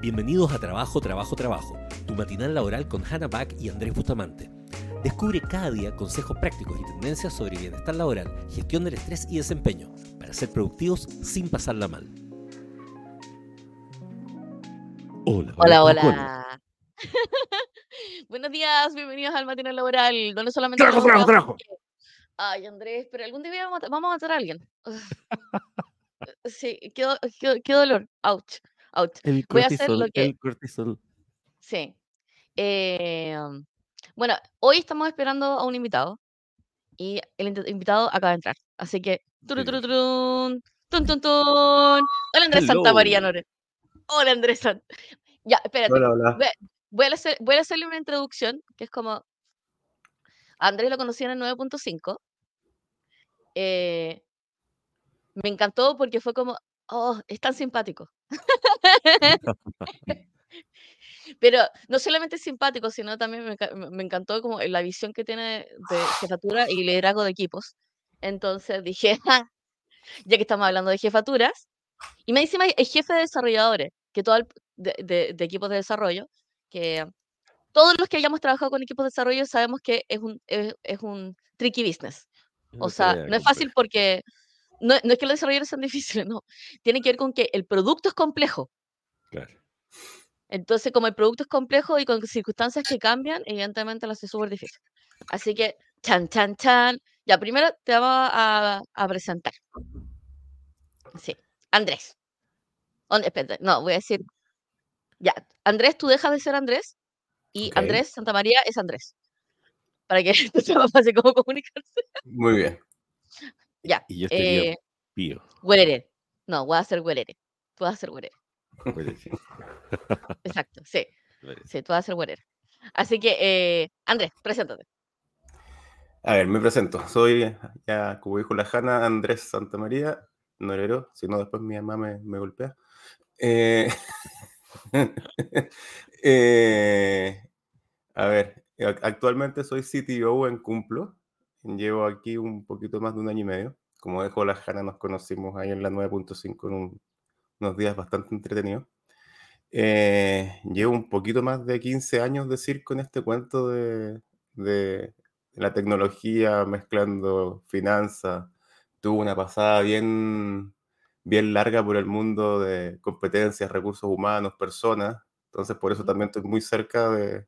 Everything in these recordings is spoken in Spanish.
Bienvenidos a Trabajo, Trabajo, Trabajo, tu matinal laboral con Hannah Back y Andrés Bustamante. Descubre cada día consejos prácticos y tendencias sobre bienestar laboral, gestión del estrés y desempeño, para ser productivos sin pasarla mal. Hola, hola. hola. Buenos días, bienvenidos al matinal laboral, donde solamente... Trabajo, trabajo, trabajo. Ay, Andrés, pero algún día vamos a matar a alguien. Sí, qué, qué, dolor. Ouch. El Voy a hacer lo que. El cortisol. Sí. Eh, bueno, hoy estamos esperando a un invitado y el invitado acaba de entrar. Así que. Turu, turu, tun, tun, tun, Hola Andrés Santa María Nore. Hola Andrés Santa. Ya, espérate. Hola, hola. Voy, a hacer, voy a hacerle una introducción que es como. Andrés lo conocí en el 9.5. Eh, me encantó porque fue como, oh, es tan simpático. Pero no solamente es simpático, sino también me, encantó como la visión que tiene de jefatura y liderazgo de equipos. Entonces dije, ya que estamos hablando de jefaturas, y me dice el jefe de desarrolladores, que todo de, equipos de desarrollo, que todos los que hayamos trabajado con equipos de desarrollo sabemos que es un, es, es un tricky business. O sea, no es fácil porque no, es que los desarrolladores sean difíciles, no. Tiene que ver con que el producto es complejo. Claro. Entonces, como el producto es complejo y con circunstancias que cambian, evidentemente lo hace súper difícil. Así que, chan, chan, chan. Ya, primero te vamos a, presentar. Sí, Andrés. Espérate, no, voy a decir. Ya, Andrés, tú dejas de ser Andrés y Andrés Santa María es Andrés. Para que esto sea más fácil como comunicarse. Muy bien. Ya. Y yo estaría eh, pío. No, voy a hacer huelere. Tú vas a hacer huelere. Exacto, sí. Sí, tú vas a hacer huelere. Así que, eh, Andrés, preséntate. A ver, me presento. Soy, ya como dijo la Jana, Andrés Santamaría, norero, si no después mi mamá me, me golpea. Eh, eh, a ver, actualmente soy CTO en Cumplo, Llevo aquí un poquito más de un año y medio. Como dijo la Jana, nos conocimos ahí en la 9.5 en unos días bastante entretenidos. Eh, llevo un poquito más de 15 años de circo en este cuento de, de la tecnología mezclando finanzas. Tuve una pasada bien, bien larga por el mundo de competencias, recursos humanos, personas. Entonces, por eso también estoy muy cerca de,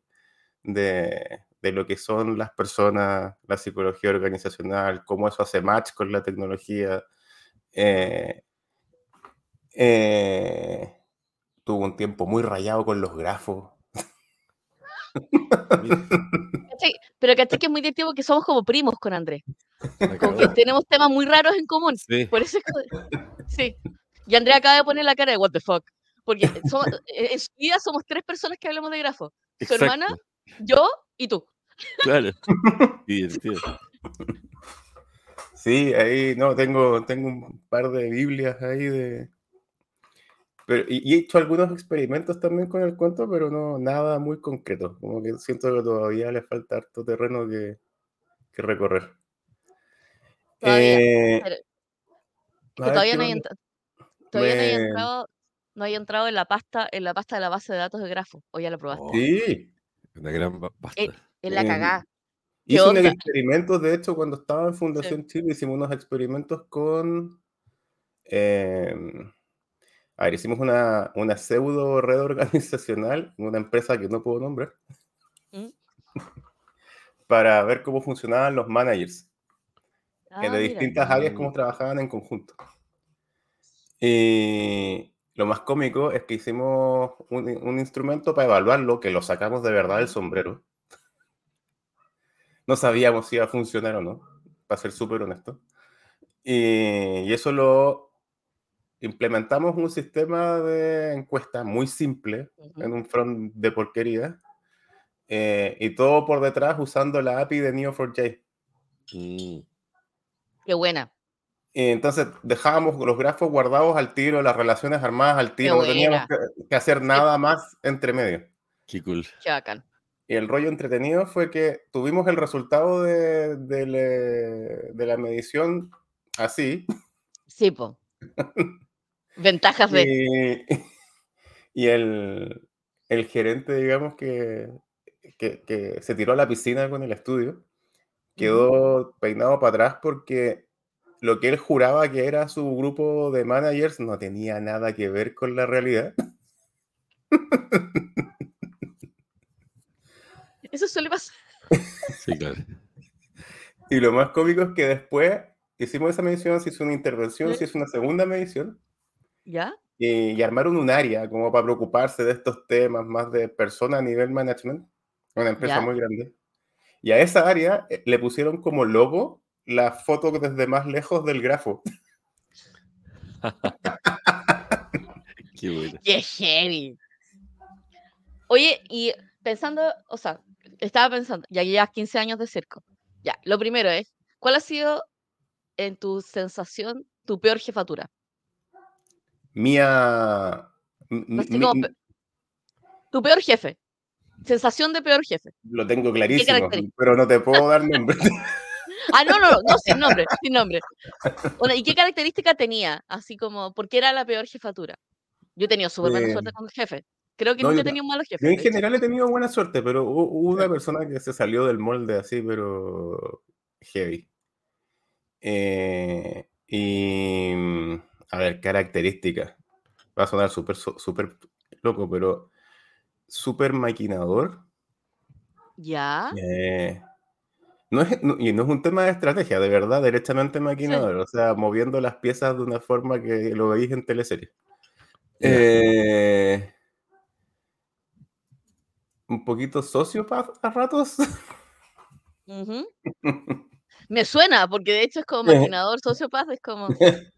de, de lo que son las personas, la psicología organizacional, cómo eso hace match con la tecnología. Eh, eh, tuvo un tiempo muy rayado con los grafos. Pero caché que es muy divertido porque somos como primos con Andrés. Como que tenemos temas muy raros en común. Por eso Sí. Y Andrés acaba de poner la cara de what the fuck. Porque en su vida somos tres personas que hablamos de grafos. Su hermana, yo y tú. Claro. Sí, ahí no, tengo, tengo un par de Biblias ahí de. Pero, y, he hecho algunos experimentos también con el cuento, pero no nada muy concreto. Como que siento que todavía le falta harto terreno que, que recorrer. Todavía, eh, todavía, no, hay todavía no, hay entrado, no hay entrado en la pasta, en la pasta de la base de datos de grafo. ¿O ya lo probaste? sí. Una gran pasta. Eh, en la cagada. Hice unos experimentos, de hecho, cuando estaba en Fundación Chile, hicimos unos experimentos con. Em, a ver, hicimos una, una pseudo red organizacional, una empresa que no puedo nombrar, ¿Mm? para ver cómo funcionaban los managers ah, de distintas áreas, cómo trabajaban en conjunto. Y lo más cómico es que hicimos un, un instrumento para evaluarlo, que lo sacamos de verdad del sombrero no sabíamos si iba a funcionar o no, para ser súper honesto. Y, eso lo implementamos un sistema de encuesta muy simple, en un front de porquería, eh, y todo por detrás usando la API de Neo4j. Mm. Qué buena. Y entonces dejábamos los grafos guardados al tiro, las relaciones armadas al tiro, no teníamos que, hacer nada más entre medio. Qué cool. Qué bacán. Y el rollo entretenido fue que tuvimos el resultado de, de, la medición así. Sí, po. Ventajas de. Y el, el gerente, digamos, que, que, que se tiró a la piscina con el estudio, quedó peinado para atrás porque lo que él juraba que era su grupo de managers no tenía nada que ver con la realidad. Eso suele pasar. Sí, claro. Y lo más cómico es que después hicimos esa medición, se hizo una intervención, Sí. se hizo una segunda medición ¿Ya? y, y armaron un área como para preocuparse de estos temas más de persona a nivel management, una empresa Ya. muy grande. Y a esa área eh, le pusieron como logo la foto desde más lejos del grafo. Qué bueno. ¡Qué heavy! Oye, y pensando, o sea, estaba pensando, ya llevas 15 años de circo. Ya, lo primero es, ¿cuál ha sido, en tu sensación, tu peor jefatura? Mía... mi- mi- tu peor jefe. Sensación de peor jefe. lo tengo clarísimo, pero no te puedo dar nombre. Ah, no, no, no, sin nombre, sin nombre. Bueno, ¿y qué característica tenía? Así como, ¿por qué era la peor jefatura? Yo he tenido súper buena Eh, suerte con el jefe. Creo que no, nunca he tenido un malo jefe. Yo en general he tenido buena suerte, pero hu- hubo una persona que se salió del molde así, pero heavy. Eh, y mm, a ver, características. Va a sonar súper súper loco, pero súper maquinador. Ya, Eh, no es, no- y no es un tema de estrategia, de verdad, derechamente maquinador. O sea, moviendo las piezas de una forma que lo veis en teleseries. Eh, un poquito sociópata a ratos. Me suena, porque de hecho es como Eh. maquinador, sociópata, es como...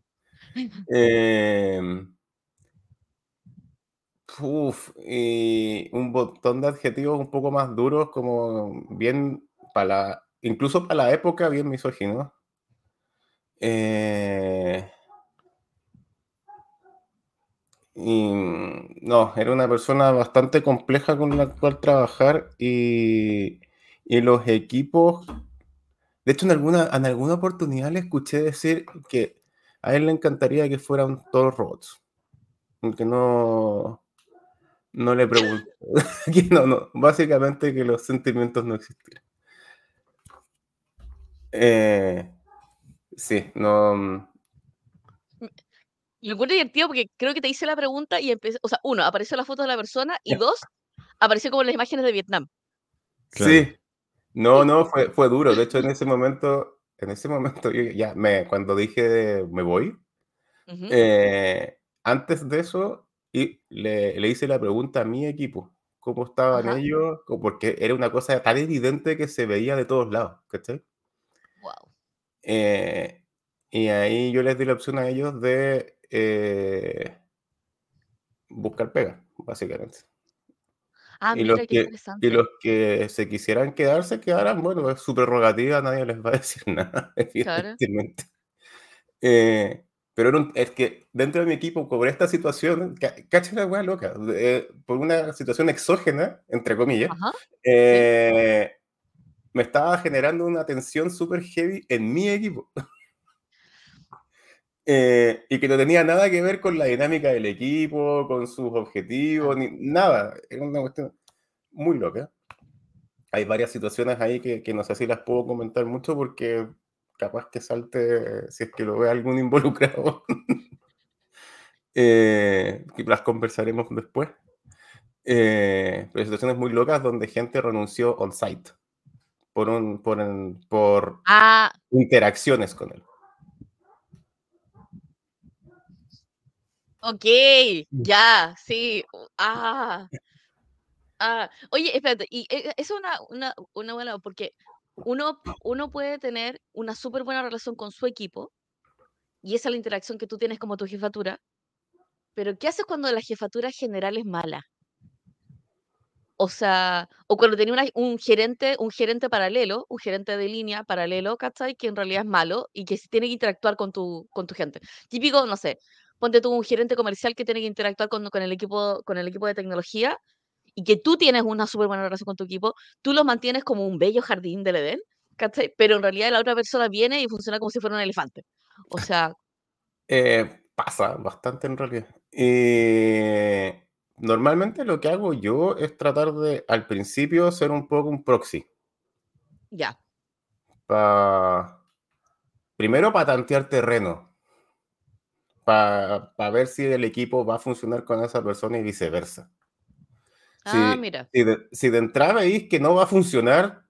Em, uf, y un montón de adjetivos un poco más duros, como bien para la, incluso para la época, bien misóginos. Eh, y no, era una persona bastante compleja con la cual trabajar y, y los equipos. De hecho, en alguna, en alguna oportunidad le escuché decir que a él le encantaría que fueran todos robots. Que no, no le pregunto. no, no, básicamente que los sentimientos no existieran. Eh, sí, no. mm, lo encuentro divertido porque creo que te hice la pregunta y empecé, o sea, uno, apareció la foto de la persona y dos, apareció como las imágenes de Vietnam. Claro. Sí, no, no, fue, fue duro. De hecho, en ese momento, en ese momento, yo ya me, cuando dije me voy, eh, antes de eso, y le, le hice la pregunta a mi equipo, cómo estaban Ajá. ellos, porque era una cosa tan evidente que se veía de todos lados, ¿cachai? Eh, y ahí yo les di la opción a ellos de eh, buscar pega, básicamente. Ah, Y los, mira, qué que, y los que se quisieran quedar, se quedaran. Bueno, es su prerrogativa, nadie les va a decir nada, Claro. evidentemente. Eh, pero un- es que dentro de mi equipo, por esta situación, ca- cacha la weá loca, eh, por una situación exógena, entre comillas, eh, me estaba generando una tensión súper heavy en mi equipo. Eh, y que no tenía nada que ver con la dinámica del equipo, con sus objetivos, ni nada. Era una cuestión muy loca. Hay varias situaciones ahí que, que no sé si las puedo comentar mucho porque capaz que salte si es que lo ve algún involucrado. Eh, las conversaremos después. Eh, pero situaciones muy locas donde gente renunció on-site por, un, por, un- por Ah, interacciones con él. ok, ya, sí. Ah, ah. Oye, espérate, y eh, es una, una, una buena, porque uno, uno puede tener una súper buena relación con su equipo, y esa es la interacción que tú tienes como tu jefatura, pero ¿qué haces cuando la jefatura general es mala? O sea, o cuando tenía una- un gerente, un gerente paralelo, un gerente de línea paralelo, ¿cachai? Que en realidad es malo y que tiene que interactuar con tu, con tu gente. Típico, no sé, ponte tú un gerente comercial que tiene que interactuar con, con el equipo, con el equipo de tecnología y que tú tienes una súper buena relación con tu equipo, tú lo mantienes como un bello jardín del Edén, ¿cachai? Pero en realidad la otra persona viene y funciona como si fuera un elefante. O sea, Eh, pasa bastante en realidad. Eh, normalmente lo que hago yo es tratar de, al principio, ser un poco un proxy. Ya. Pa... Primero para tantear terreno. Para ver si el equipo va a funcionar con esa persona y viceversa. Ah, mira. Si de, si de entrada veis que no va a funcionar,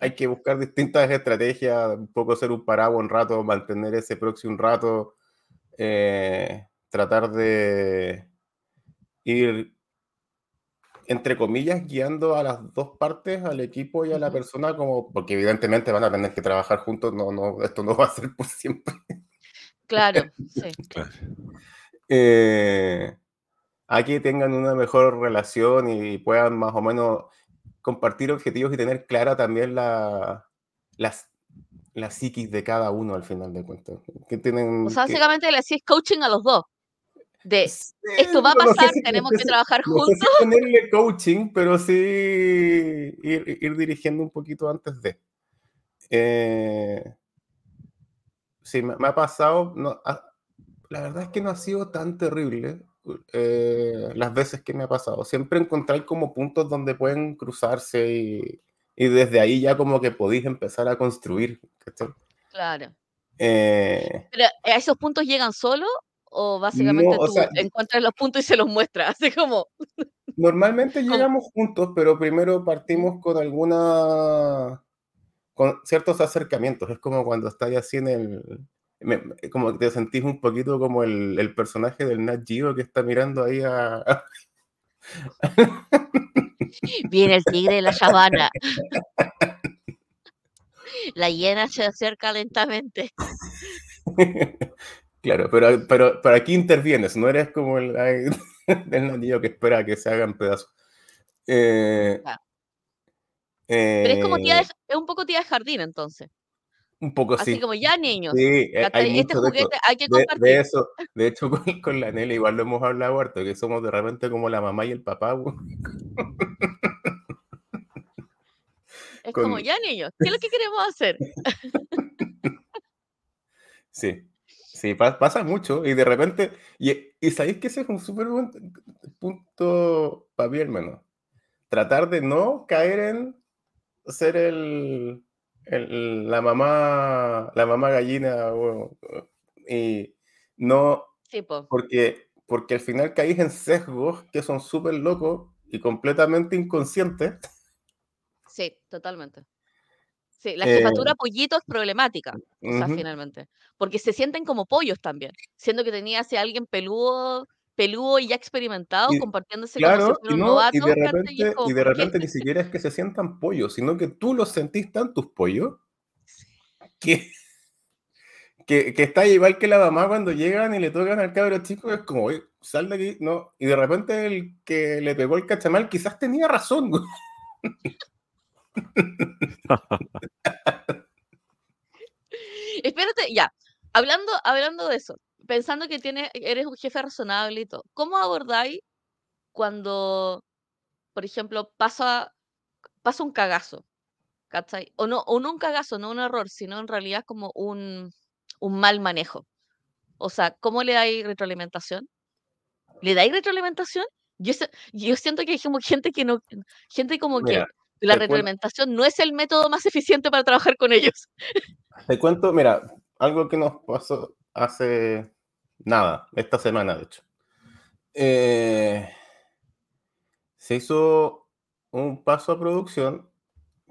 hay que buscar distintas estrategias, un poco ser un paraguas un rato, mantener ese proxy un rato, eh, tratar de ir, entre comillas, guiando a las dos partes, al equipo y a la persona, como, porque evidentemente van a tener que trabajar juntos, no, no, esto no va a ser por siempre. Claro, sí. Claro. Eh, a que tengan una mejor relación y puedan más o menos compartir objetivos y tener clara también la, las, la psiquis de cada uno al final de cuentas. Que tienen, o sea, básicamente le hacís coaching a los dos. De esto va a pasar, tenemos que trabajar juntos. No ponerle coaching, pero sí ir, ir, dirigiendo un poquito antes de. Eh, sí, me, me, ha pasado. No, la verdad es que no ha sido tan terrible. Eh, las veces que me ha pasado. Siempre encontráis como puntos donde pueden cruzarse y, y, desde ahí ya como que podéis empezar a construir. Claro. Eh, ¿Pero a esos puntos llegan solo o básicamente no, o tú sea, encuentras los puntos y se los muestras? Así como... Normalmente llegamos juntos, pero primero partimos con alguna... con ciertos acercamientos. Es como cuando estáis así en el me, como te sentís un poquito como el, el, personaje del Nat Geo que está mirando ahí a... Viene el tigre de la sabana. La hiena se acerca lentamente. Claro, pero, pero, pero aquí intervienes, no eres como el, el Nat Geo que espera que se hagan pedazos. Eh, ah. Pero es como tía de, es un poco tía de jardín entonces. Un poco Así sí. como ya niños. Sí, hay este juguete esto. hay que de, compartir. de eso, de hecho, con, con la Nelly igual lo hemos hablado harto, que somos de repente como la mamá y el papá. Es con- como ya niños, ¿qué es lo que queremos hacer? Sí, sí, pa- pasa mucho y de repente, y, y sabéis que ese es un súper buen punto para mí, hermano. Tratar de no caer en ser el, el- la mamá, la mamá gallina y no, Sí, po. porque, porque al final caís en sesgos que son súper locos y completamente inconscientes. Sí, totalmente. Sí, la Eh, jefatura pollito es problemática, o sea, ujú. finalmente. Porque se sienten como pollos también, siendo que tenía ese alguien peludo, peludo y ya experimentado, Y- compartiéndose como si Claro, y, un no, novato, y de ¿cachai? Y repente, como, y de repente ni siquiera es que se sientan pollos, sino que tú los sentís tan tus pollos que, que, que está igual que la mamá cuando llegan y le tocan al cabro chico, es como, "Oye, sal de aquí, no. Y de repente el que le pegó el cachamal quizás tenía razón. güey. Espérate, ya. Hablando, hablando de eso, pensando que tiene, eres un jefe razonable y todo, ¿cómo abordáis cuando, por ejemplo, pasa, pasa un cagazo? ¿Cachai? O no, o no un cagazo, no un error, sino en realidad como un, un mal manejo. O sea, ¿cómo le dais retroalimentación? ¿Le dais retroalimentación? Yo, yo siento que hay como gente que no, gente como que Mira, la te cuento- retroalimentación no es el método más eficiente para trabajar con ellos. Te cuento, mira, algo que nos pasó hace nada, esta semana de hecho. Eh, se hizo un paso a producción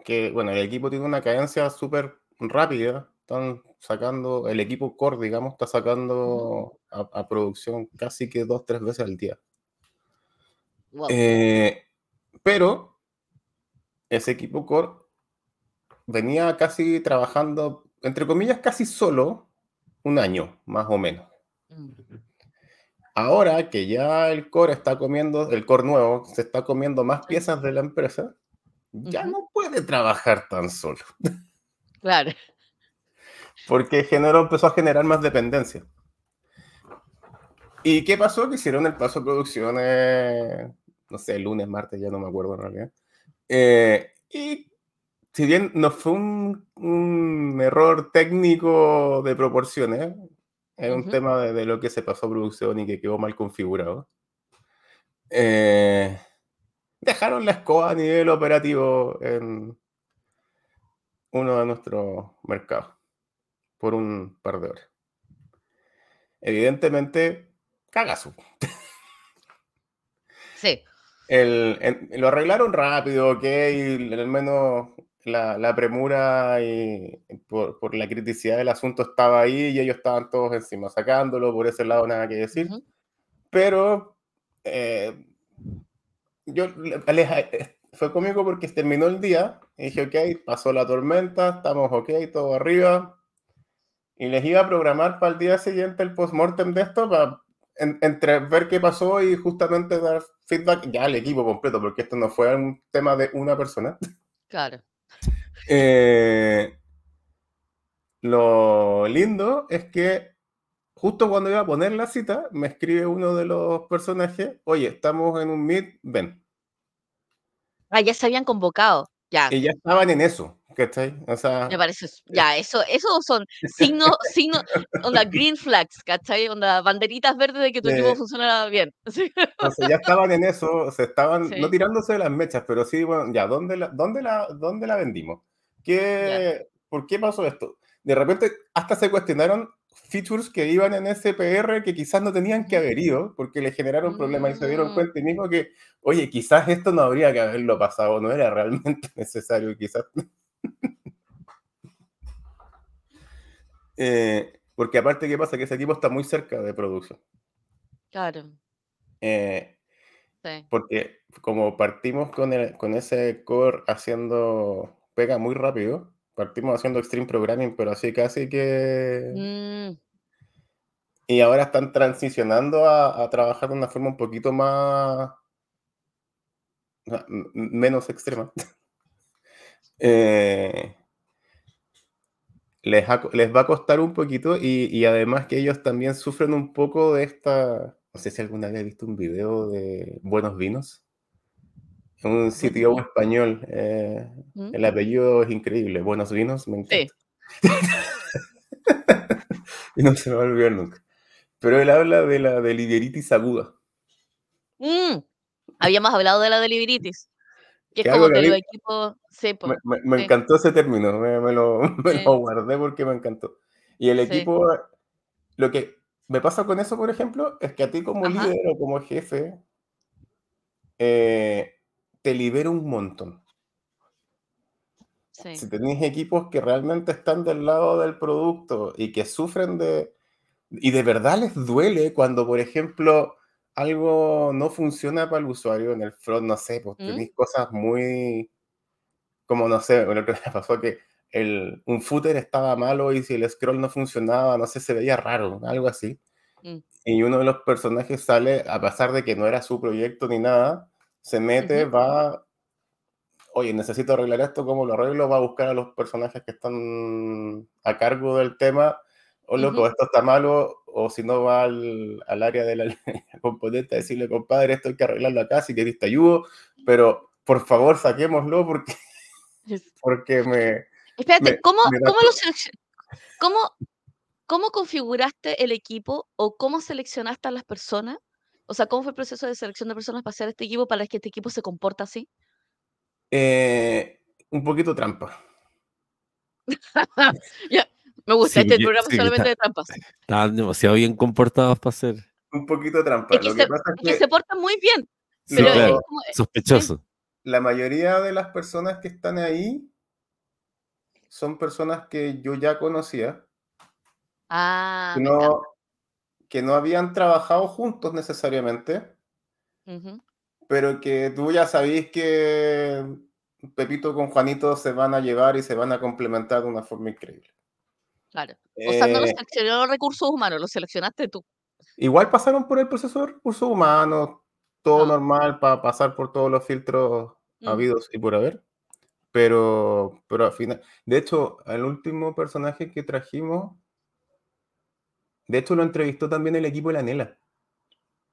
que, bueno, el equipo tiene una cadencia súper rápida. Están sacando, el equipo core, digamos, está sacando a, a producción casi que dos, tres veces al día. Wow. Eh, pero ese equipo core venía casi trabajando, entre comillas, casi solo un año, más o menos. Mm. Ahora que ya el core está comiendo, el core nuevo, se está comiendo más piezas de la empresa, ya no puede trabajar tan solo, Claro. porque generó, empezó a generar más dependencia. ¿Y qué pasó? Que hicieron el paso a producciones, no sé, lunes, martes, ya no me acuerdo en realidad. Eh, y si bien no fue un, un error técnico de proporciones, es un tema de, de lo que se pasó a producción y que quedó mal configurado. eh, dejaron la escoba a nivel operativo en uno de nuestros mercados por un par de horas. Evidentemente, cagazo. Sí. El, lo arreglaron rápido, ok, al menos la, la premura y por, por la criticidad del asunto estaba ahí y ellos estaban todos encima sacándolo, por ese lado nada que decir. Ujú. Pero eh, yo le- les- eh, fue cómico porque terminó el día y dije, ok, pasó la tormenta, estamos ok, todo arriba. Y les iba a programar para el día siguiente el postmortem de esto, para en- entre ver qué pasó y justamente dar feedback ya al equipo completo, porque esto no fue un tema de una persona. Claro. Eh, lo lindo es que justo cuando iba a poner la cita, me escribe uno de los personajes, oye, estamos en un meet, ven. Ah, ya se habían convocado. Ya, Y ya estaban en eso, ¿cachai? O sea, me parece. s- Ya, eso, eso son signos, signos, onda, green flags, ¿cachai? Onda, banderitas verdes de que tu equipo Eh, funciona bien. Sí. entonces ya estaban en eso, se estaban, no Sí. tirándose de las mechas, pero sí, bueno, ya, ¿dónde la, dónde la, dónde la vendimos? Ya. ¿Qué, ¿Por qué pasó esto? De repente hasta se cuestionaron features que iban en SPR que quizás no tenían que haber ido porque le generaron problemas y se dieron Mm, cuenta y mismo que, oye, quizás esto no habría que haberlo pasado, no era realmente necesario, quizás. Eh, porque aparte, ¿qué pasa? Que ese equipo está muy cerca de producción. claro, Eh, sí. porque como partimos con, el- con ese core haciendo pega muy rápido, partimos haciendo extreme programming, pero así casi que... Mm, Y ahora están transicionando a, a trabajar de una forma un poquito más... menos extrema. Eh, les, ha- les va a costar un poquito y, y además que ellos también sufren un poco de esta... No sé si alguna vez has visto un video de Buenos Vinos. Un bueno, sitio español. eh, ¿Mm? el apellido es increíble. Buenos Vinos, me Sí. encanta. Y no se me va a olvidar nunca. Pero él habla de la deliberitis aguda. Mm, Habíamos hablado de la deliberitis, que es como mí los equipos. Sí, me, po, me- me sí, encantó ese término. Me, me lo, guardé porque me encantó. Y el equipo, lo que me pasa con eso, por ejemplo, es que a ti como Ajá, líder o como jefe, eh, te libera un montón. Si tenéis equipos que realmente están del lado del producto y que sufren de, y de verdad les duele cuando, por ejemplo, algo no funciona para el usuario en el front, no sé, pues ¿Mm? tenéis cosas muy, como no sé, el otro día pasó que el, un footer estaba malo y si el scroll no funcionaba, no sé, se veía raro, algo así. Mm, Y uno de los personajes sale, a pesar de que no era su proyecto ni nada, se mete, va, oye, necesito arreglar esto, ¿cómo lo arreglo? Va a buscar a los personajes que están a cargo del tema, o loco, ujú. esto está malo, o si no va al, al área de la componente a decirle, compadre, esto hay que arreglarlo acá, si querés te ayudo, pero por favor saquémoslo porque, porque me, Espérate, me, ¿cómo, me cómo lo? ¿Cómo, cómo configuraste el equipo o cómo seleccionaste a las personas? O sea, ¿cómo fue el proceso de selección de personas para hacer este equipo, para que este equipo se comporta así? eh, un poquito trampa. Ya, me gusta, Sí, este programa sí, solamente está- de trampas. estaban demasiado bien comportados para ser Un poquito trampa. Es que, Lo que se, pasa es que es se portan muy bien, que Sí, pero es lo- claro. como, eh, sí. sospechosos. la mayoría de las personas que están ahí son personas que yo ya conocía, Ah, que no, que no habían trabajado juntos necesariamente, pero que tú ya sabís que Pepito con Juanito se van a llevar y se van a complementar de una forma increíble. Claro. O sea, no los Eh, los recursos humanos, los seleccionaste tú. igual pasaron por el proceso de recursos humanos, todo Ah, normal para pasar por todos los filtros mm, habidos y por haber, pero, pero al final, de hecho, el último personaje que trajimos, de hecho lo entrevistó también el equipo de la Nela,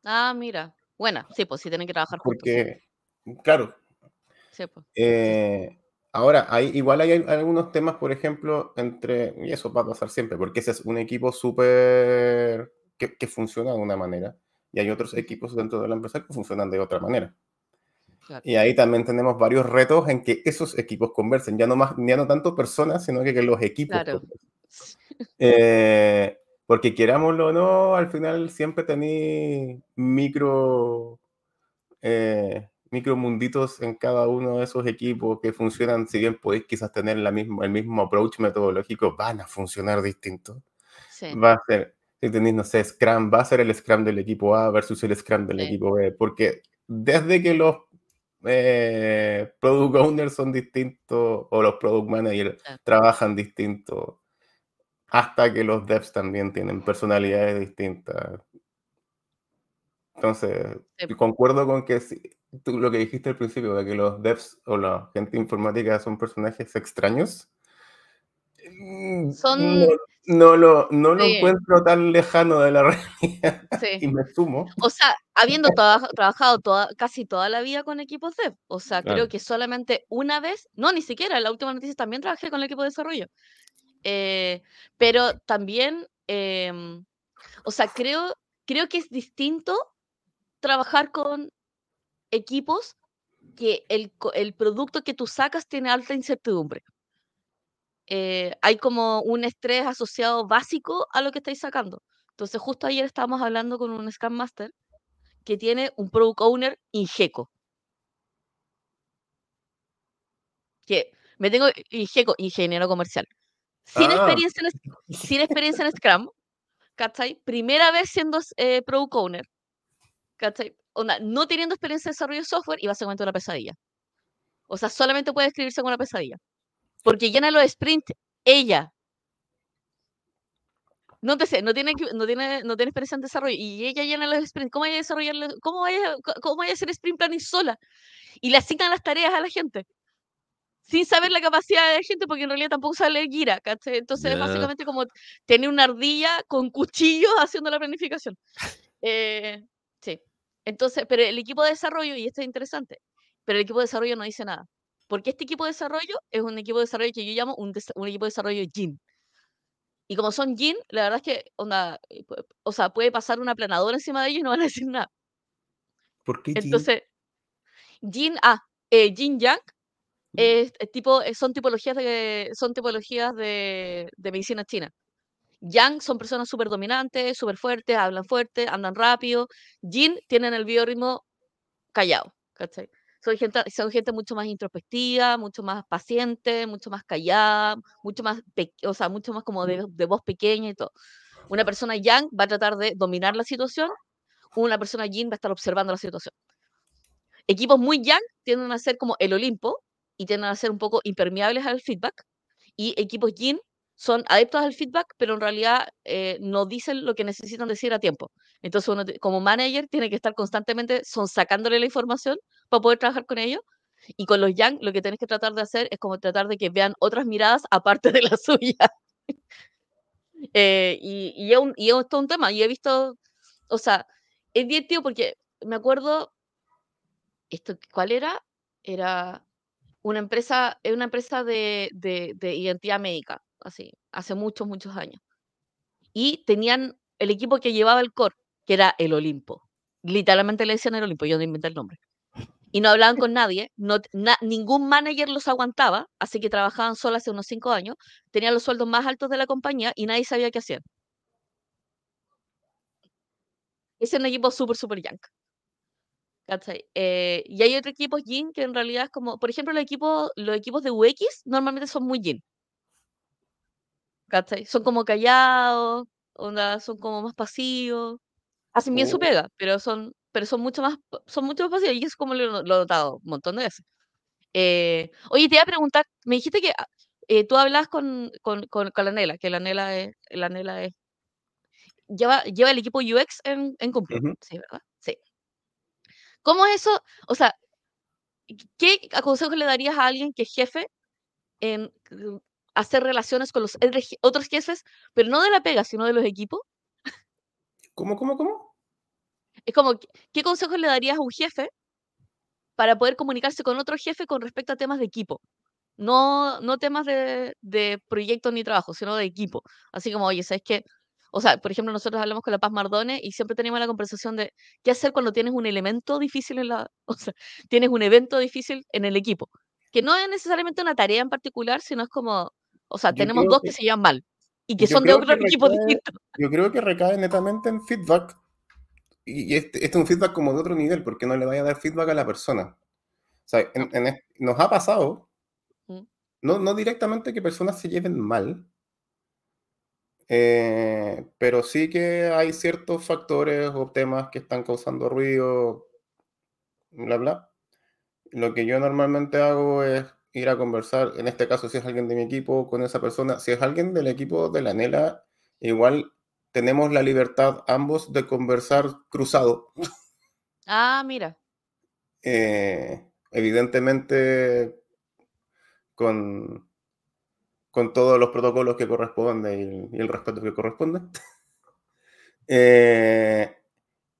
Ah, mira. Buena, sí, pues sí tienen que trabajar juntos, porque, claro, Sí, pues. Eh, ahora, hay, igual hay al- algunos temas, por ejemplo, entre, y eso va a pasar siempre, porque ese es un equipo súper, que, que funciona de una manera, y hay otros equipos dentro de la empresa que funcionan de otra manera. Y ahí también tenemos varios retos en que esos equipos conversen, ya no, más, ya no tanto personas, sino que, que los equipos. Claro. Eh, porque querámoslo o no, al final siempre tenéis micro, eh, micro munditos en cada uno de esos equipos que funcionan, si bien podéis quizás tener la misma, el mismo approach metodológico, van a funcionar distintos. Va a ser, si tenéis, no sé, Scrum, va a ser el Scrum del equipo A versus el Scrum del equipo B, porque desde que los eh, product owners son distintos o los product managers trabajan distintos hasta que los devs también tienen personalidades distintas. Entonces, concuerdo con que tú, lo que dijiste al principio, de que los devs o la gente informática son personajes extraños. Mm, son, no lo, no lo encuentro tan lejano de la realidad y me sumo. O sea, habiendo trabajado toda, casi toda la vida con equipos dev, o sea, creo que solamente una vez, no, ni siquiera, la última noticia también trabajé con el equipo de desarrollo. Eh, pero también, em, o sea, creo, creo que es distinto trabajar con equipos que el, el producto que tú sacas tiene alta incertidumbre. Eh, hay como un estrés asociado básico a lo que estáis sacando. Entonces, justo ayer estábamos hablando con un Scrum Master que tiene un Product Owner ingeco. Que me tengo ingeco, ingeniero comercial. Sin, ah. experiencia en, sin experiencia en Scrum, ¿cachai? Primera vez siendo eh, Product Owner, ¿cachai? no teniendo experiencia en desarrollo de software y básicamente una pesadilla. O sea, solamente puede escribirse con una pesadilla. Porque llena los sprints ella. No te sé, no tiene, no tiene, no tiene experiencia en desarrollo y ella llena los sprints. ¿Cómo vaya a desarrollar, cómo vaya, cómo vaya a hacer sprint planning sola? Y le asignan las tareas a la gente sin saber la capacidad de la gente, porque en realidad tampoco sabe leer Gira, Entonces es básicamente como tener una ardilla con cuchillos haciendo la planificación. Eh, sí. Entonces, pero el equipo de desarrollo, y esto es interesante, pero el equipo de desarrollo no dice nada. Porque este equipo de desarrollo es un equipo de desarrollo que yo llamo un, equipo de desarrollo Jin. Y como son Jin, la verdad es que, onda, eh, o sea, puede pasar una planadora encima de ellos y no van a decir nada. ¿Por qué Entonces, Jin, ah, eh, Jin Yang, tipo, eh, son tipologías de, son tipologías de, de medicina china. Yang son personas súper dominantes, súper fuertes, hablan fuerte, andan rápido. Jin tienen el biorritmo callado, ¿cachai? son gente, son gente mucho más introspectiva, mucho más paciente, mucho más callada, mucho más, o sea, mucho más como de, voz pequeña y todo. Una persona yang va a tratar de dominar la situación, una persona yin va a estar observando la situación. Equipos muy yang tienden a ser como el Olimpo y tienden a ser un poco impermeables al feedback, y equipos yin son adeptos al feedback, pero en realidad eh, no dicen lo que necesitan decir a tiempo. Entonces uno como manager tiene que estar constantemente son sacándole la información para poder trabajar con ellos. Y con los yang lo que tienes que tratar de hacer es como tratar de que vean otras miradas aparte de la suya. Eh, y, y, es un, y es todo un tema. Y he visto, o sea, es divertido porque me acuerdo, esto, ¿cuál era? Era una empresa, una empresa de, de, de identidad médica así, hace muchos, muchos años. Y tenían el equipo que llevaba el core, que era el Olimpo. Literalmente le decían el Olimpo, yo no inventé el nombre. Y no hablaban con nadie, ningún manager los aguantaba, así que trabajaban solo hace unos cinco años, tenían los sueldos más altos de la compañía y nadie sabía qué hacer. Es un equipo súper, súper young. Eh, y hay otro equipo Jin que en realidad es como, por ejemplo, los equipos, los equipos de UX normalmente son muy Jin. Son como callados, onda, son como más pasivos. Hacen bien su oh. pega, pero son, pero son mucho más, son mucho más pasivos. Y es como lo, lo he notado un montón de veces. Eh, oye, te iba a preguntar, me dijiste que ah, eh, tú hablas con, con, con, la Nela, que la Nela es, la Nela es, lleva, lleva el equipo UX en, en Sí, ¿verdad? Sí. ¿Cómo es eso? O sea, ¿qué consejos le darías a alguien que es jefe en hacer relaciones con los otros jefes, pero no de la pega, sino de los equipos. ¿Cómo, cómo, cómo? Es como, ¿qué consejos le darías a un jefe para poder comunicarse con otro jefe con respecto a temas de equipo? No, no temas de, de proyectos ni trabajo, sino de equipo. Así como, oye, ¿sabes qué? O sea, por ejemplo, nosotros hablamos con la Paz Mardones y siempre teníamos la conversación de qué hacer cuando tienes un elemento difícil en la, o sea, tienes un evento difícil en el equipo, que no es necesariamente una tarea en particular, sino es como, o sea, Yo tenemos dos que- que se llevan mal y que son de otros equipos distintos. Yo creo que recae netamente en feedback. Y este, este es un feedback como de otro nivel, porque no le vaya a dar feedback a la persona. O sea, en- en nos ha pasado, Mm. no, no directamente que personas se lleven mal, eh, pero sí que hay ciertos factores o temas que están causando ruido, bla, bla. Lo que yo normalmente hago es ir a conversar, en este caso si es alguien de mi equipo, con esa persona. Si es alguien del equipo de la Nela, igual tenemos la libertad ambos de conversar cruzado. Ah, mira. Eh, evidentemente con, con todos los protocolos que corresponden y, el- y el respeto que corresponde. Eh,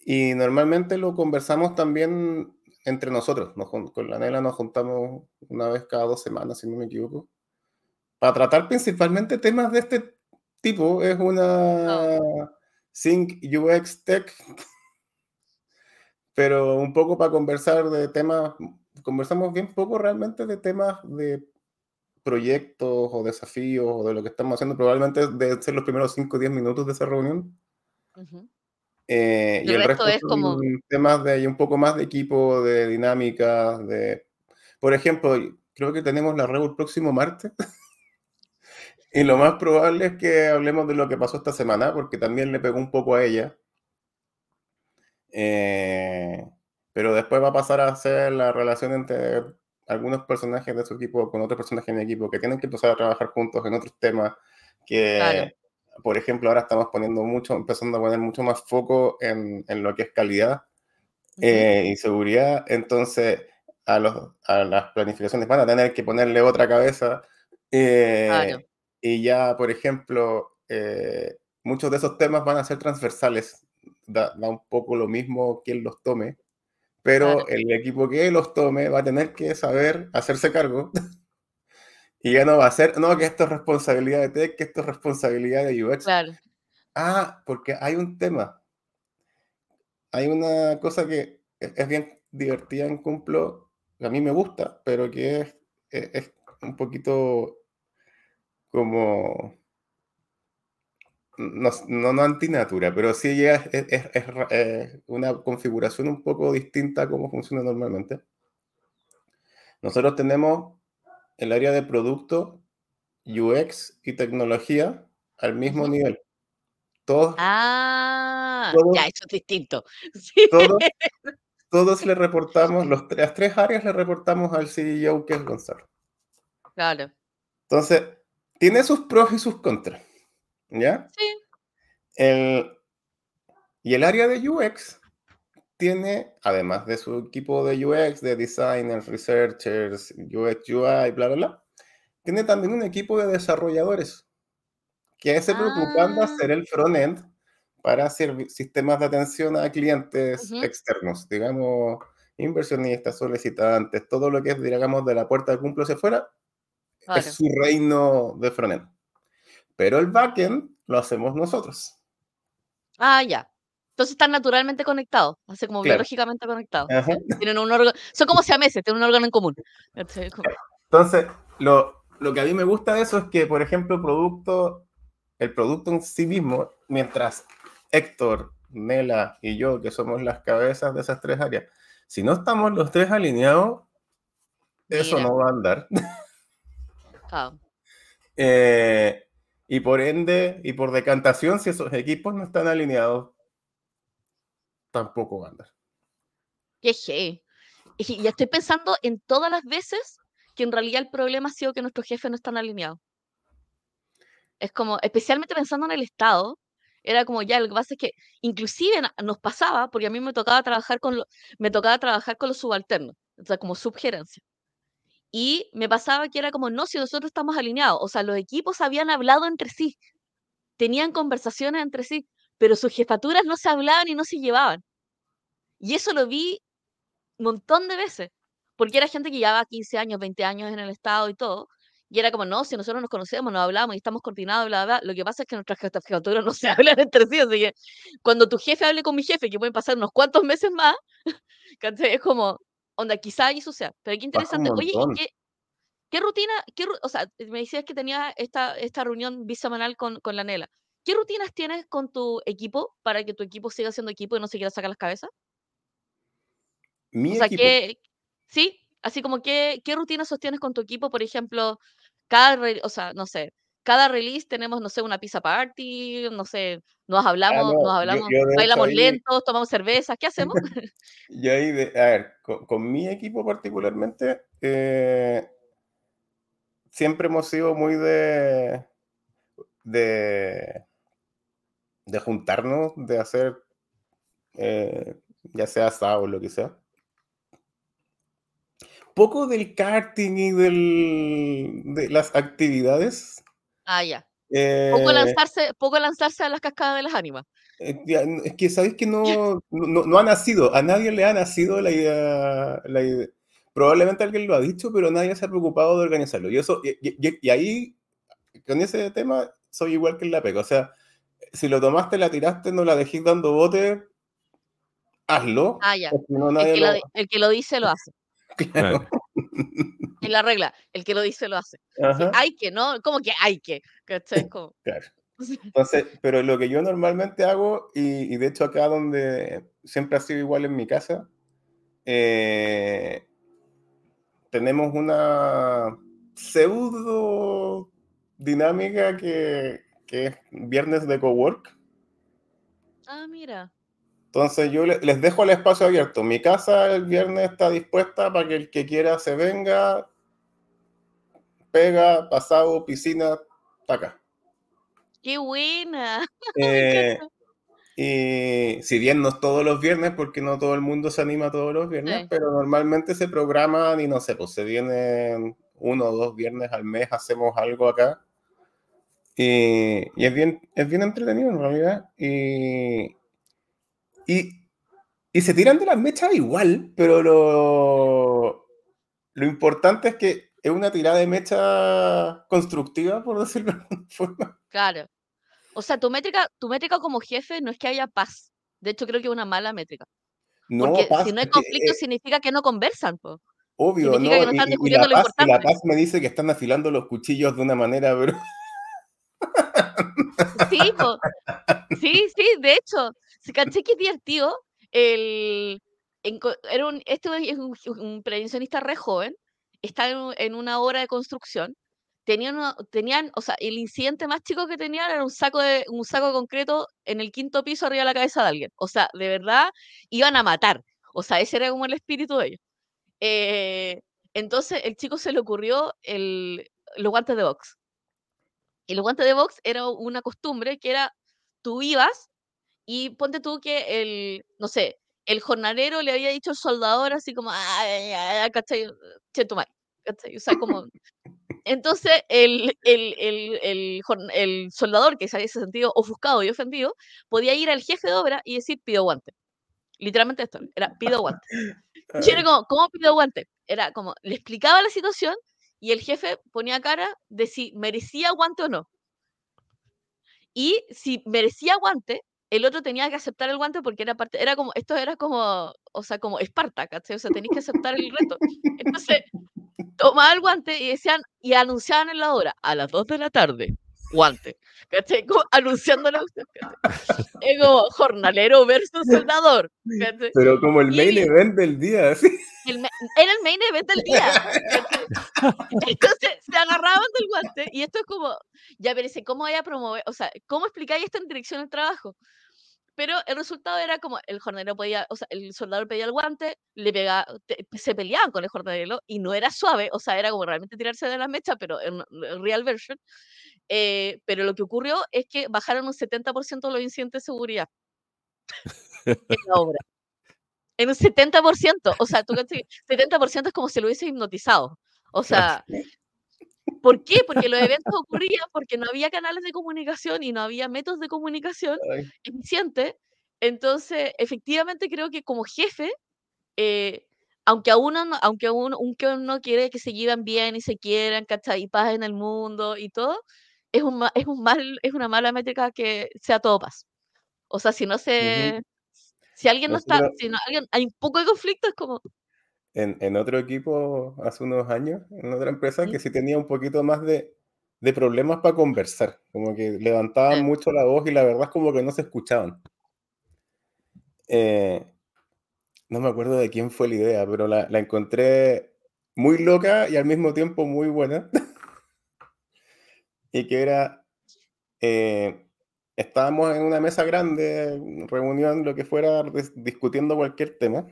y normalmente lo conversamos también entre nosotros. Nos con la Nela nos juntamos una vez cada dos semanas, si no me equivoco, para tratar principalmente temas de este tipo. Es una Sync UX Tech, pero un poco para conversar de temas, conversamos bien poco realmente de temas de proyectos o desafíos o de lo que estamos haciendo. Probablemente deben ser los primeros 5 o 10 minutos de esa reunión. Ujú. Eh, Y y el resto resto es como- temas de y un poco más de equipo, de dinámica, de... Por ejemplo, creo que tenemos la reunión el próximo martes. y lo más probable es que hablemos de lo que pasó esta semana, porque también le pegó un poco a ella. Eh, pero después va a pasar a ser la relación entre algunos personajes de su equipo con otros personajes en el equipo que tienen que empezar a trabajar juntos en otros temas que, Claro. Por ejemplo, ahora estamos poniendo mucho, empezando a poner mucho más foco en, en lo que es calidad eh, y seguridad. Entonces, a, los, a las planificaciones van a tener que ponerle otra cabeza. eh, Claro. Y ya, por ejemplo, eh, muchos de esos temas van a ser transversales. Da, da un poco lo mismo quien los tome, pero Claro. el equipo que los tome va a tener que saber hacerse cargo. y ya no va a ser, no, que esto es responsabilidad de tech, que esto es responsabilidad de UX. Claro. Ah, porque hay un tema. Hay una cosa que es, es bien divertida en Cumplo, que a mí me gusta, pero que es, es- es un poquito como. No, no, no antinatura, pero sí ya es, es- es- es ra- eh, una configuración un poco distinta a cómo funciona normalmente. Nosotros tenemos el área de producto, UX y tecnología al mismo nivel. Todos Ah, Todos- ya, eso es distinto. Sí. todos, todos le reportamos, los, las tres áreas le reportamos al CEO que es Gonzalo. Claro. Entonces, tiene sus pros y sus contras. ¿Ya? Sí. El, y el área de UX tiene, además de su equipo de UX, de designers, researchers, UX, UI, bla, bla, bla, tiene también un equipo de desarrolladores que se preocupan de Ah. hacer el front-end para servi- sistemas de atención a clientes Ujú. externos, digamos, inversionistas, solicitantes, todo lo que es, digamos, de la puerta de cumplo hacia afuera, Claro. es su reino de frontend. Pero el backend lo hacemos nosotros. Ah, ya. Entonces están naturalmente conectados, así como Claro. biológicamente conectados. Tienen un órgano, son como siameses, tienen un órgano en común. Entonces, lo, lo que a mí me gusta de eso es que, por ejemplo, producto, el producto en sí mismo, mientras Héctor, Nela y yo, que somos las cabezas de esas tres áreas, si no estamos los tres alineados, eso no va a andar. Eh, y por ende, y por decantación, si esos equipos no están alineados, tampoco va a andar. Heavy. Y ya estoy pensando en todas las veces que en realidad el problema ha sido que nuestros jefes no están alineados. Es como, especialmente pensando en el Estado, era como ya, lo que pasa es que inclusive nos pasaba, porque a mí me tocaba trabajar con, lo- me tocaba trabajar con los subalternos, o sea, como subgerencia. Y me pasaba que era como, no, si nosotros estamos alineados, o sea, los equipos habían hablado entre sí, tenían conversaciones entre sí, pero sus jefaturas no se hablaban y no se llevaban. Y eso lo vi un montón de veces, porque era gente que llevaba 15 años, 20 años en el Estado y todo, Y era como, no, si nosotros nos conocemos, nos hablamos y estamos coordinados, bla, bla, lo que pasa es que nuestras jefaturas no se hablan entre sí, así que cuando tu jefe hable con mi jefe, que pueden pasar unos cuantos meses más, es como, onda, quizá eso sea, pero qué interesante. Oye, qué, qué, rutina, qué, o sea, me decías que tenía esta, esta reunión bisemanal con, con la Nela. ¿Qué rutinas tienes con tu equipo para que tu equipo siga siendo equipo y no se quiera sacar las cabezas? Mi o sea, equipo. ¿qué, sí, así como qué, qué rutinas sostienes con tu equipo, por ejemplo, cada, o sea, no sé, cada release tenemos, no sé, una pizza party, no sé, nos Ah, hablamos, nos no, hablamos, yo bailamos ahí, lentos, tomamos cerveza, ¿qué hacemos? yo ahí de- a ver, con, con mi equipo particularmente, eh, siempre hemos sido muy de, de, de juntarnos, de hacer, eh, ya sea asado o lo que sea. Poco del karting y del, de las actividades. ah, ya. Poco eh, lanzarse, poco lanzarse a las cascadas de las ánimas. Eh, Es que sabéis que no, no, no ha nacido, a nadie le ha nacido la idea, la idea. Probablemente alguien lo ha dicho, pero nadie se ha preocupado de organizarlo. Y, eso, y, y- y ahí, con ese tema, soy igual que en la pega. O sea, si lo tomaste, la tiraste, no la dejís dando bote, hazlo. Ah, ya. no El que, lo, el que lo dice lo hace. Claro. Es la regla. El que lo dice lo hace. Sí, Ajá, hay que, ¿no? ¿Cómo que hay que? ¿Cachai? Como- claro. Entonces, pero lo que yo normalmente hago, y, y de hecho acá donde siempre ha sido igual en mi casa, eh, tenemos una pseudo dinámica que, que es viernes de cowork. Ah, mira. Entonces yo le- les dejo el espacio abierto. Mi casa el viernes está dispuesta para que el que quiera se venga, pega, pasado, piscina, está acá. ¡Qué buena! Eh, y si bien no es todos los viernes, porque no todo el mundo se anima todos los viernes, Sí. pero normalmente se programan y no sé, pues se vienen uno o dos viernes al mes, hacemos algo acá. Y, y es, bien, es bien entretenido en realidad. Y, y, y se tiran de las mechas igual, pero lo, lo importante es que es una tirada de mecha constructiva, por decirlo de alguna forma. Claro. O sea, tu métrica, tu métrica como jefe no es que haya paz. De hecho, creo que es una mala métrica. No, Porque paz, si no hay conflicto, eh, significa que no conversan, po. Obvio, Significa ¿no? que no están y- y la lo paz, y la paz me dice que están afilando los cuchillos de una manera, pero Sí. Sí, sí, de hecho. Se caché que es divertido. El, era un, este es un, un prevencionista re joven. Está en, un- en una obra de construcción. Tenían, tenían, o sea, el incidente más chico que tenían era un saco de, un saco concreto en el quinto piso arriba de la cabeza de alguien. O sea, de verdad, iban a matar. O sea, ese era como el espíritu de ellos. Eh, entonces, el chico se le ocurrió el, los guantes de box. Y los guantes de box era una costumbre que era, tú ibas y ponte tú que el, no sé, el jornalero le había dicho al soldador así como, ay, ay, ¿cachai? Che, tu madre", ¿cachai? O sea, como, entonces el, el, el, el, el soldador que se había sentido ofuscado y ofendido podía ir al jefe de obra y decir, pido guante. Literalmente esto, era, pido guante. Era como, ¿cómo pido guante? Era como, le explicaba la situación y el jefe ponía cara de si merecía guante o no. Y si merecía guante, el otro tenía que aceptar el guante porque era parte, era como, esto era como, o sea, como Esparta, ¿cachai? O sea, tenéis que aceptar el reto. Entonces, tomaba el guante y decían, y anunciaban en la hora, a las 2 de la tarde, guante. ¿Cachai? Como anunciando la cuestión, ¿cachai? Es como jornalero versus soldador. ¿cachai? pero como el main Y- event del día, así. el era el main event del día. ¿cachai? Entonces se agarraban del guante y esto es como, ya pero ¿cómo voy a promover? O sea, ¿cómo explicáis esto en dirección al trabajo? Pero el resultado era como el jornalero podía, o sea, el soldador pedía el guante, le pegaba, te- se peleaban con el jornalero y no era suave, o sea, era como realmente tirarse de la mecha, pero en, en real version. Eh, pero lo que ocurrió es que bajaron un 70% los incidentes de seguridad en la obra. En un 70%, o sea, tú cachai, 70% es como si lo hubiese hipnotizado. O sea, ¿por qué? Porque los eventos ocurrían porque no había canales de comunicación y no había métodos de comunicación eficientes. Entonces, efectivamente creo que como jefe, eh, aunque a uno, no- aunque uno, aunque uno quiere que se lleven bien y se quieran, ¿cachai? Y paz en el mundo y todo, es un, es un mal, es una mala métrica que sea todo paz. O sea, si no se, si alguien no está, si no, alguien, hay un poco de conflicto, es como, en, en otro equipo hace unos años, en otra empresa, que sí tenía un poquito más de, de problemas para conversar, como que levantaban Sí. mucho la voz y la verdad es como que no se escuchaban. Eh, no me acuerdo de quién fue la idea, pero la, la encontré muy loca y al mismo tiempo muy buena. y que era, eh, estábamos en una mesa grande, reunión, lo que fuera, dis- discutiendo cualquier tema,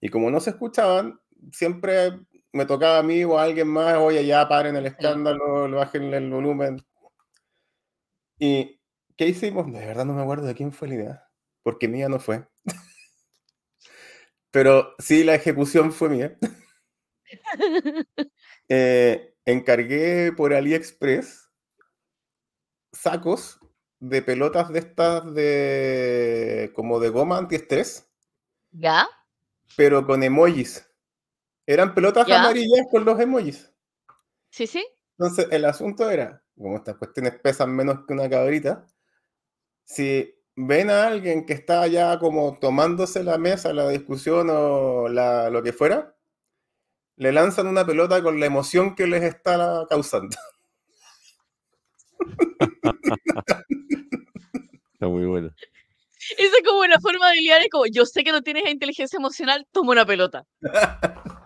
y como no se escuchaban, siempre me tocaba a mí o a alguien más, oye, ya paren el escándalo, bajen el volumen. ¿Y qué hicimos? De verdad no me acuerdo de quién fue la idea, porque mía no fue. Pero sí, la ejecución fue mía. Eh, encargué por AliExpress sacos de pelotas de estas de como de goma antiestrés, ¿Ya? pero con emojis. Eran pelotas ¿Ya? amarillas con los emojis. Sí, sí. Entonces, el asunto era, como estas cuestiones pesan menos que una cabrita, si ven a alguien que está ya como tomándose la mesa, la discusión o la- lo que fuera, le lanzan una pelota con la emoción que les está causando. Está muy bueno. Esa es como una forma de lidiar, es como, yo sé que no tienes inteligencia emocional, toma una pelota.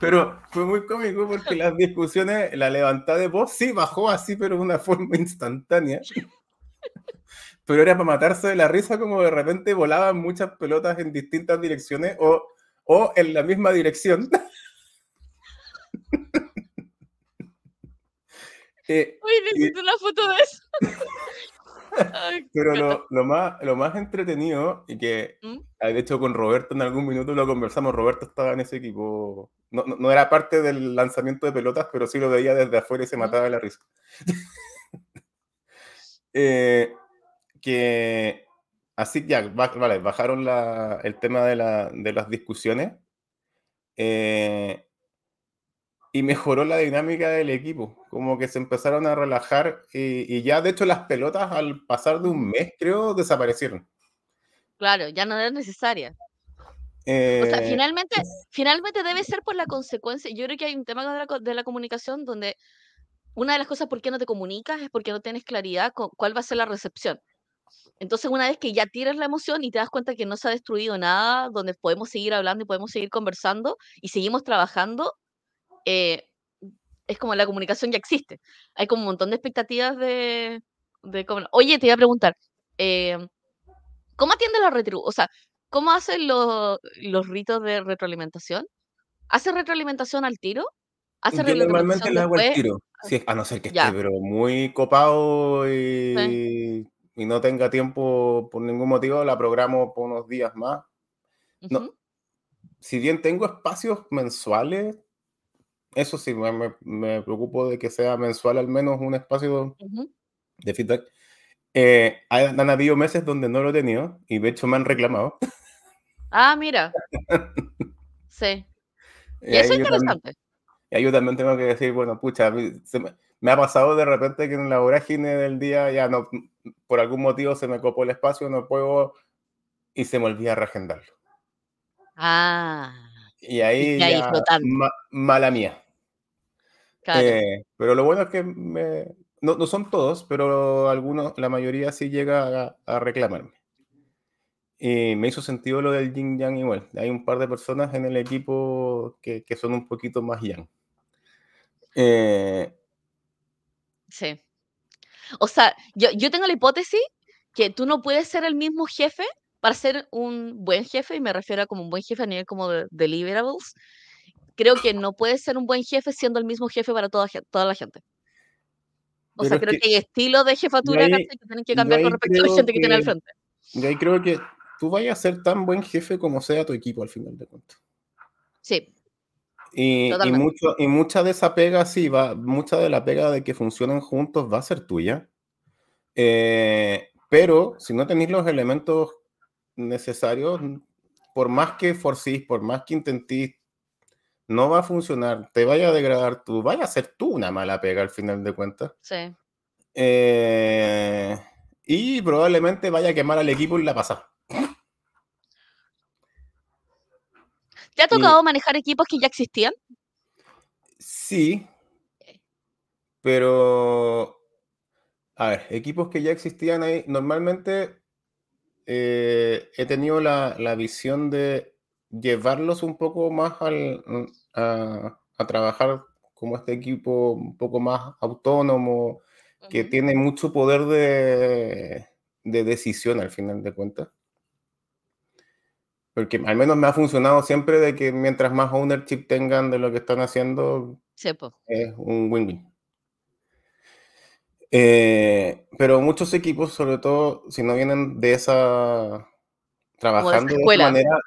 Pero fue muy cómico porque las discusiones, la levantada de voz sí bajó así, pero de una forma instantánea. Pero era para matarse de la risa, como de repente volaban muchas pelotas en distintas direcciones o, o en la misma dirección. Uy, necesito una foto de eso. Ay, pero lo, lo más, lo más entretenido, y que ¿Mm? ah, de hecho con Roberto en algún minuto lo conversamos, Roberto estaba en ese equipo, no, no, no era parte del lanzamiento de pelotas, pero sí lo veía desde afuera y se ¿Mm? mataba de la risa. Eh, que así ya, va- vale, bajaron la- el tema de, la- de las discusiones eh, y mejoró la dinámica del equipo, como que se empezaron a relajar y, y ya de hecho las pelotas al pasar de un mes creo desaparecieron. Claro, ya no es necesaria. O sea, Eh, finalmente, finalmente debe ser por la consecuencia. Yo creo que hay un tema de la, de la comunicación donde una de las cosas por qué no te comunicas es porque no tienes claridad con cuál va a ser la recepción. Entonces, una vez que ya tienes la emoción y te das cuenta que no se ha destruido nada, donde podemos seguir hablando y podemos seguir conversando y seguimos trabajando, eh, es como la comunicación ya existe. Hay como un montón de expectativas de... de cómo- Oye, te iba a preguntar, eh, ¿cómo atiende la retro? O sea, ¿cómo hacen los, los ritos de retroalimentación? ¿Hace retroalimentación al tiro? ¿Hace yo normalmente la hago al tiro, si- a no ser que esté pero muy copado Sí. y, y no tenga tiempo por ningún motivo, la programo por unos días más. No, si bien tengo espacios mensuales, eso sí, me, me- me preocupo de que sea mensual al menos un espacio Ujú. de feedback. Eh, hay- han habido meses donde no lo he tenido y de hecho me han reclamado. Ah, mira. Sí. Y Y eso es yo también, interesante. y yo también tengo que decir, bueno, pucha, mí se me, me ha pasado de repente que en la vorágine del día ya no, por algún motivo se me copó el espacio, no puedo y se me olvida reagendarlo. Ah, Y y ahí que ahí ya, ma- mala mía. Claro. Eh, pero lo bueno es que me, no, no son todos, pero algunos, la mayoría sí llega a, a reclamarme. Y me hizo sentido lo del yin yang igual. Hay un par de personas en el equipo que, que son un poquito más yang. Eh, Sí. O sea, yo, yo tengo la hipótesis que tú no puedes ser el mismo jefe para ser un buen jefe, y me refiero a como un buen jefe a nivel como de deliverables. Creo que no puedes ser un buen jefe siendo el mismo jefe para toda, toda la gente. O pero sea, creo que que hay estilos de jefatura ahí, que tienen que cambiar con respecto a la gente que tiene al que, frente. yo ahí creo que tú vayas a ser tan buen jefe como sea tu equipo al final de cuentas. Sí, Y, y, mucho, y mucha de esa pega, sí, va, mucha de la pega de que funcionen juntos va a ser tuya. Eh, pero si no tenéis los elementos necesarios, por más que forcéis, por más que intentéis no va a funcionar, te vaya a degradar tú, vaya a ser tú una mala pega al final de cuentas. Sí. Eh, y probablemente vaya a quemar al equipo en la pasada. ¿Te ha tocado manejar equipos que ya existían? Sí, pero, a ver, equipos que ya existían ahí, normalmente eh, he tenido la, visión de llevarlos un poco más al, a, trabajar como este equipo un poco más autónomo, que tiene mucho poder de, de decisión al final de cuentas. Porque al menos me ha funcionado siempre de que mientras más ownership tengan de lo que están haciendo, es un win-win. Eh, pero muchos equipos, sobre todo si no vienen de esa, trabajando de, esa manera,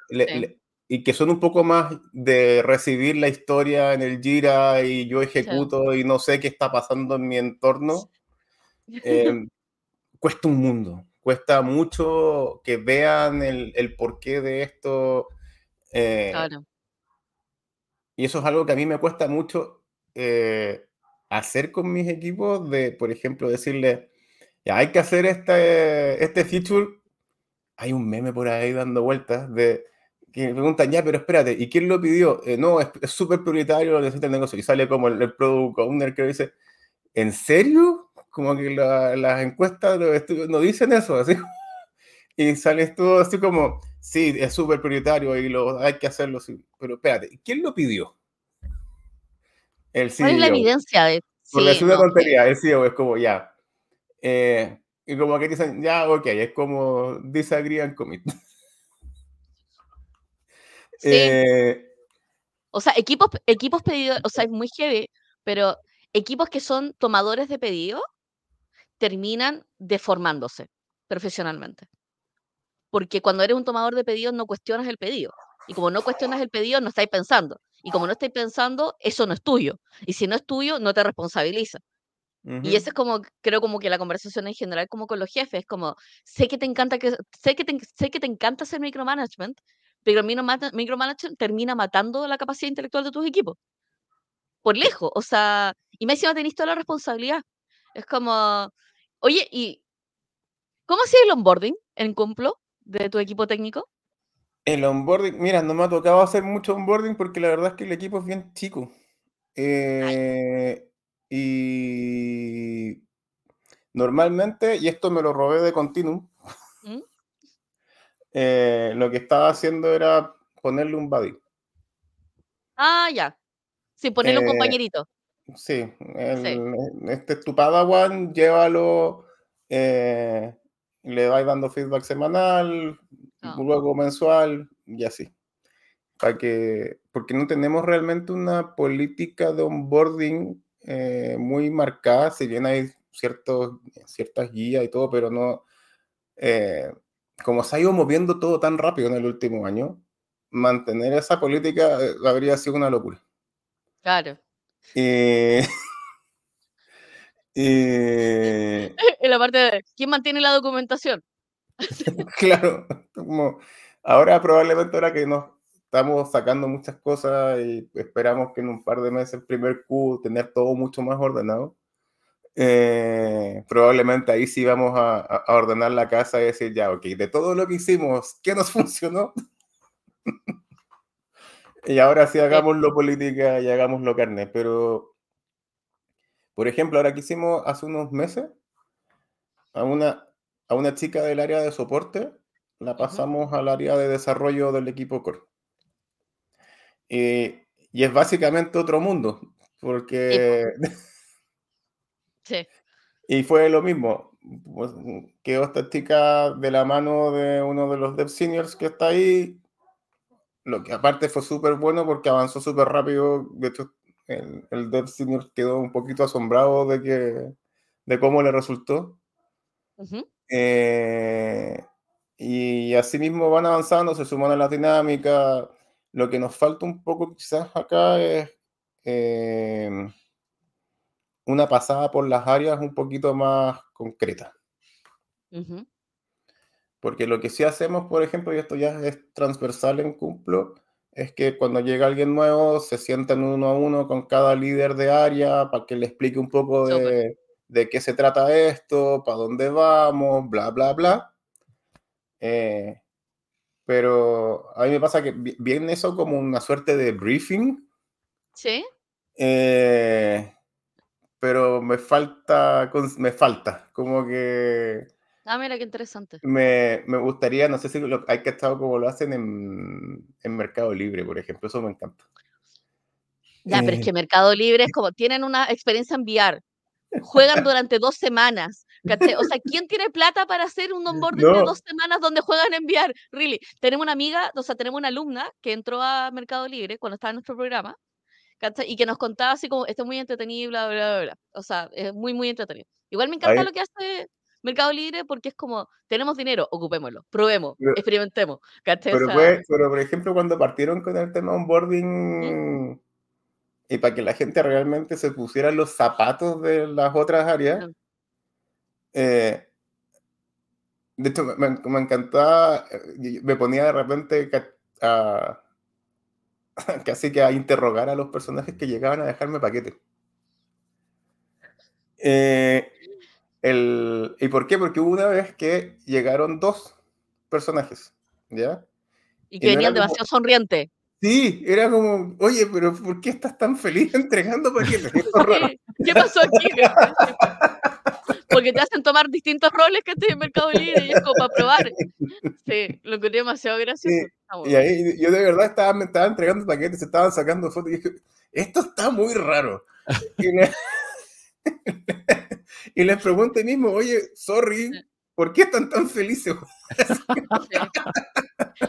y que son un poco más de recibir la historia en el Gira y yo ejecuto y no sé qué está pasando en mi entorno, em, cuesta un mundo cuesta mucho que vean el, porqué de esto. Eh, claro. Y eso es algo que a mí me cuesta mucho eh, hacer con mis equipos, de, por ejemplo, decirle, ya hay que hacer este, este feature. Hay un meme por ahí dando vueltas de que me preguntan, ya, pero espérate, ¿y quién lo pidió? Eh, no, es súper prioritario, lo necesita el negocio. Y sale como el, el product owner que dice, ¿en serio? como que las encuestas no dicen eso, así. Y sales todo así como, sí, es súper prioritario y lo, hay que hacerlo, sí. pero espérate, ¿quién lo pidió? El CEO. ¿Cuál es la evidencia de...? Porque es una tontería, el CEO es como, ya. Eh, y como que dicen, ya, ok, es como disagree and commit. Sí. Eh, o sea, equipos, equipos pedidos, o sea, es muy heavy, pero equipos que son tomadores de pedido terminan deformándose profesionalmente. Porque cuando eres un tomador de pedidos no cuestionas el pedido. Y como no cuestionas el pedido, no estáis pensando. Y como no estáis pensando, eso no es tuyo. Y si no es tuyo, no te responsabiliza. Y eso es como, creo como que la conversación en general, como con los jefes, es como, sé que te encanta que, sé que te, sé que te encanta hacer micromanagement, pero micromanagement termina matando la capacidad intelectual de tus equipos. Por lejos, o sea, y me encima tenéis toda la responsabilidad. Es como, Oye, ¿y cómo ha sido el onboarding en Cumplo de tu equipo técnico? El onboarding, mira, no me ha tocado hacer mucho onboarding porque la verdad es que el equipo es bien chico. Eh, y normalmente, y esto me lo robé de Continuum. Eh, lo que estaba haciendo era ponerle un buddy. Ah, ya. Sí, ponerle un eh, compañerito. Sí, este es tu Padawan, llévalo, eh, le vais dando feedback semanal, ah. luego mensual y así. Para que, porque no tenemos realmente una política de onboarding eh, muy marcada, si bien hay ciertos, ciertas guías y todo, pero no, eh, como se ha ido moviendo todo tan rápido en el último año, mantener esa política habría sido una locura. Claro. Eh, en la parte de quién mantiene la documentación. claro, como ahora probablemente ahora que nos estamos sacando muchas cosas y esperamos que en un par de meses el primer Q tener todo mucho más ordenado. Eh, probablemente ahí sí vamos a, ordenar la casa y decir, ya, ok, de todo lo que hicimos, ¿qué nos funcionó? Y ahora sí hagámoslo política y hagámoslo carne. Pero, por ejemplo, ahora que hicimos hace unos meses a una, a una chica del área de soporte, la pasamos al área de desarrollo del equipo core. Y, y es básicamente otro mundo, porque... Sí. y fue lo mismo. Pues, quedó esta chica de la mano de uno de los dev seniors que está ahí, lo que aparte fue súper bueno porque avanzó súper rápido. De hecho, el, el Dev Senior quedó un poquito asombrado de, que, de cómo le resultó. Eh, y así mismo van avanzando, se suman a la dinámica. Lo que nos falta un poco quizás acá es eh, una pasada por las áreas un poquito más concreta. Porque lo que sí hacemos, por ejemplo, y esto ya es transversal en Cumplo, es que cuando llega alguien nuevo se sientan uno a uno con cada líder de área para que le explique un poco de, de qué se trata esto, para dónde vamos, bla, bla, bla. Eh, pero a mí me pasa que viene eso como una suerte de briefing. Sí. Eh, pero me falta, me falta, como que... Ah, mira qué interesante. Me, me gustaría, no sé si lo, hay que estar como lo hacen en, en, Mercado Libre, por ejemplo, eso me encanta. Ya, pero es que eh. Mercado Libre es como, tienen una experiencia en VR, juegan durante dos semanas. O sea, ¿quién tiene plata para hacer un onboarding de dos semanas donde juegan en VR? Really. Tenemos una amiga, o sea, tenemos una alumna que entró a Mercado Libre cuando estaba en nuestro programa y que nos contaba así como, esto es muy entretenido, bla, bla, bla, bla. O sea, es muy, muy entretenido. Igual me encanta lo que hace Mercado Libre porque es como, tenemos dinero, ocupémoslo, probemos, experimentemos. Pero, pero, por ejemplo, cuando partieron con el tema onboarding y para que la gente realmente se pusiera los zapatos de las otras áreas, eh, de hecho, me, me, encantaba, eh, me ponía de repente a casi que a interrogar a los personajes que llegaban a dejarme paquete. Eh, el, ¿Y por qué? Porque hubo una vez que llegaron dos personajes, ¿ya? Y que venían demasiado sonrientes. Sí, era como, oye, pero ¿por qué estás tan feliz entregando paquetes? ¿Qué pasó aquí? porque te hacen tomar distintos roles que estoy en Mercado Libre y es como para probar. Sí, lo encontré demasiado gracioso. y ahí yo de verdad estaba, me estaba entregando paquetes, estaban sacando fotos y dije, esto está muy raro. y, les pregunté mismo, oye, sorry, ¿por qué están tan felices?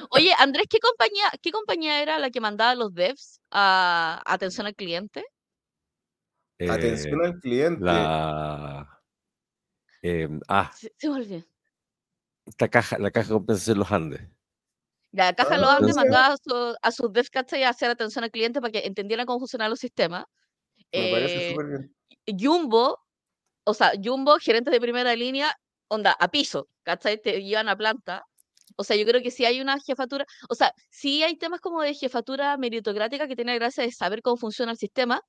Oye, Andrés, ¿qué compañía, ¿qué compañía era la que mandaba los devs a atención al cliente? atención al cliente. La... Em, ah. Se, se Esta caja, la caja de compensación Los Andes. La caja de Los Andes mandaba a, su, a sus a hacer atención al cliente para que entendieran cómo funcionan los sistemas. Me parece eh, súper bien. Jumbo, o sea, Jumbo, gerentes de primera línea, onda, a piso, ¿cachai? Te llevan a planta. O sea, yo creo que sí hay una jefatura, o sea, sí hay temas como de jefatura meritocrática que tiene la gracia de saber cómo funciona el sistema,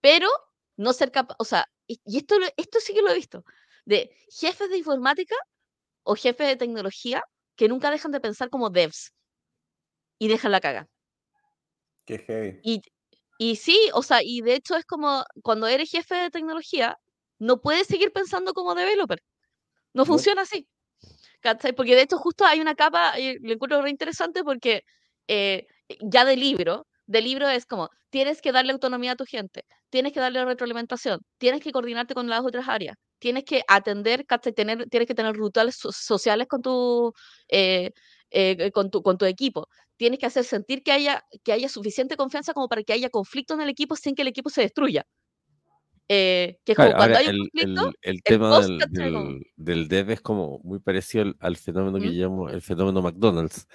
pero no ser capaz, o sea, y, esto, esto sí que lo he visto, de jefes de informática o jefes de tecnología que nunca dejan de pensar como devs y dejan la caga. Qué heavy. Y, y sí, o sea, y de hecho es como cuando eres jefe de tecnología, no puedes seguir pensando como developer. No funciona así. Porque de hecho justo hay una capa, y le encuentro re interesante porque eh, ya de libro, de libro es como, tienes que darle autonomía a tu gente, tienes que darle retroalimentación, tienes que coordinarte con las otras áreas, tienes que atender, tener, tienes que tener rituales sociales con tu, eh, eh, con tu, con tu equipo, tienes que hacer sentir que haya, que haya suficiente confianza como para que haya conflicto en el equipo sin que el equipo se destruya. Eh, que es como cuando hay un conflicto, el, tema del, del, dev es como muy parecido al, fenómeno que llamo el fenómeno McDonald's,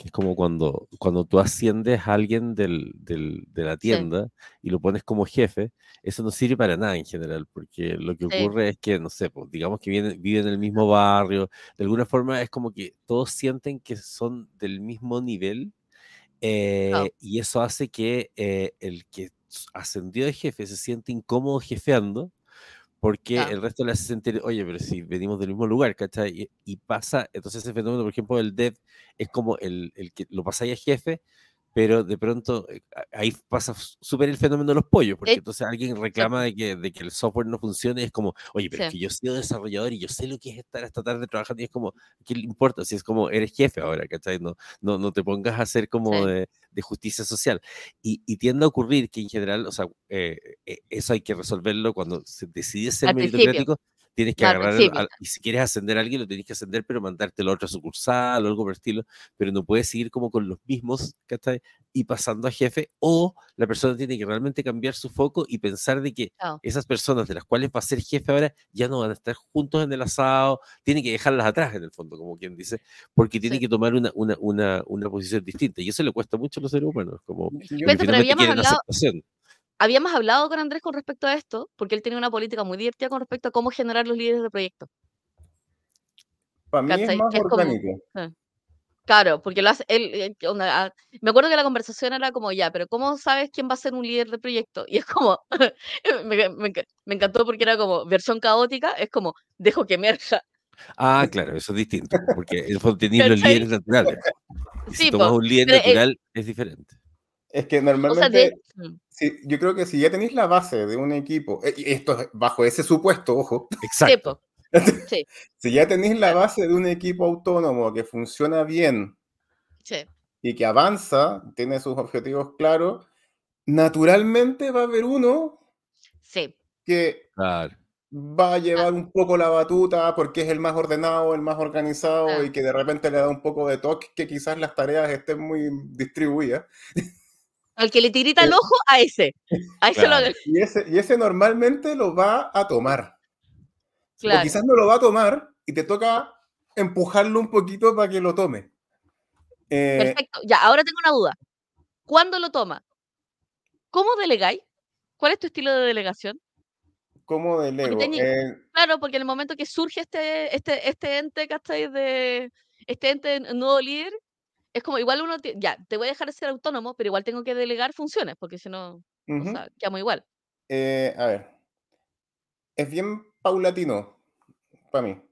que es como cuando, cuando tú asciendes a alguien del, del, de la tienda y lo pones como jefe, eso no sirve para nada en general, porque lo que ocurre es que, no sé, pues, digamos que viven, viven en el mismo barrio, de alguna forma es como que todos sienten que son del mismo nivel eh, y eso hace que eh, el que ascendió de jefe se siente incómodo jefeando porque el resto le hace sentir, oye, pero si venimos del mismo lugar, ¿cachai? Y, pasa, entonces ese fenómeno, por ejemplo, del dev es como el, el que lo pasáis a jefe, pero de pronto eh, ahí pasa súper el fenómeno de los pollos, porque entonces alguien reclama de que, de que el software no funcione y es como, oye, pero es que yo he sido desarrollador y yo sé lo que es estar esta tarde trabajando y es como, ¿qué le importa? Si es como, eres jefe ahora, ¿cachai? No, no, no te pongas a hacer como de, de, justicia social. Y, y, tiende a ocurrir que en general, o sea, eh, eh, eso hay que resolverlo cuando se decide ser meritocrático tienes que agarrar, y si quieres ascender a alguien, lo tienes que ascender, pero mandártelo a otra sucursal o algo por el estilo, pero no puedes seguir como con los mismos, ¿cachai? Y pasando a jefe, o la persona tiene que realmente cambiar su foco y pensar de que esas personas de las cuales va a ser jefe ahora ya no van a estar juntos en el asado, tiene que dejarlas atrás en el fondo, como quien dice, porque tiene que tomar una, una, una, una, posición distinta, y eso le cuesta mucho a los seres humanos, como... pero habíamos hablado, habíamos hablado con Andrés con respecto a esto, porque él tenía una política muy divertida con respecto a cómo generar los líderes de proyecto. Para mí es más orgánico. Ah, Claro, porque lo hace él, eh, ¿qué onda? Ah, me acuerdo que la conversación era como, ya, pero ¿cómo sabes quién va a ser un líder de proyecto? Y es como, me, me me encantó porque era como versión caótica, es como, dejo que emerja. Ah, claro, eso es distinto, porque el fondo tenéis los ¿Cachai? líderes naturales. Y si Sí, tomas po, un líder eh, natural, es diferente. Es que o sea, de, normalmente, si- yo creo que si ya tenéis la base de un equipo, eh, y esto es bajo ese supuesto, ojo, Exacto. sí, si ya tenéis la base de un equipo autónomo que funciona bien sí, y que avanza, tiene sus objetivos claros, naturalmente va a haber uno sí, que Claro. va a llevar un poco la batuta porque es el más ordenado, el más organizado ah, y que de repente le da un poco de toque que quizás las tareas estén muy distribuidas. Al que le tirita el Eh, ojo, a ese, a ese lo Claro. y, ese, y ese normalmente lo va a tomar. O Claro, quizás no lo va a tomar y te toca empujarlo un poquito para que lo tome. Eh, perfecto. Ya, ahora tengo una duda. ¿Cuándo lo toma? ¿Cómo delegáis? ¿Cuál es tu estilo de delegación? ¿Cómo Porque delego? Eh, Claro, porque en el momento que surge este, este, este ente, ¿cachai? De, este ente nuevo líder, es como igual uno, ya, te voy a dejar ser autónomo, pero igual tengo que delegar funciones, porque si no, o ujú. sea, quedamos igual. Eh, a ver, es bien paulatino para mí.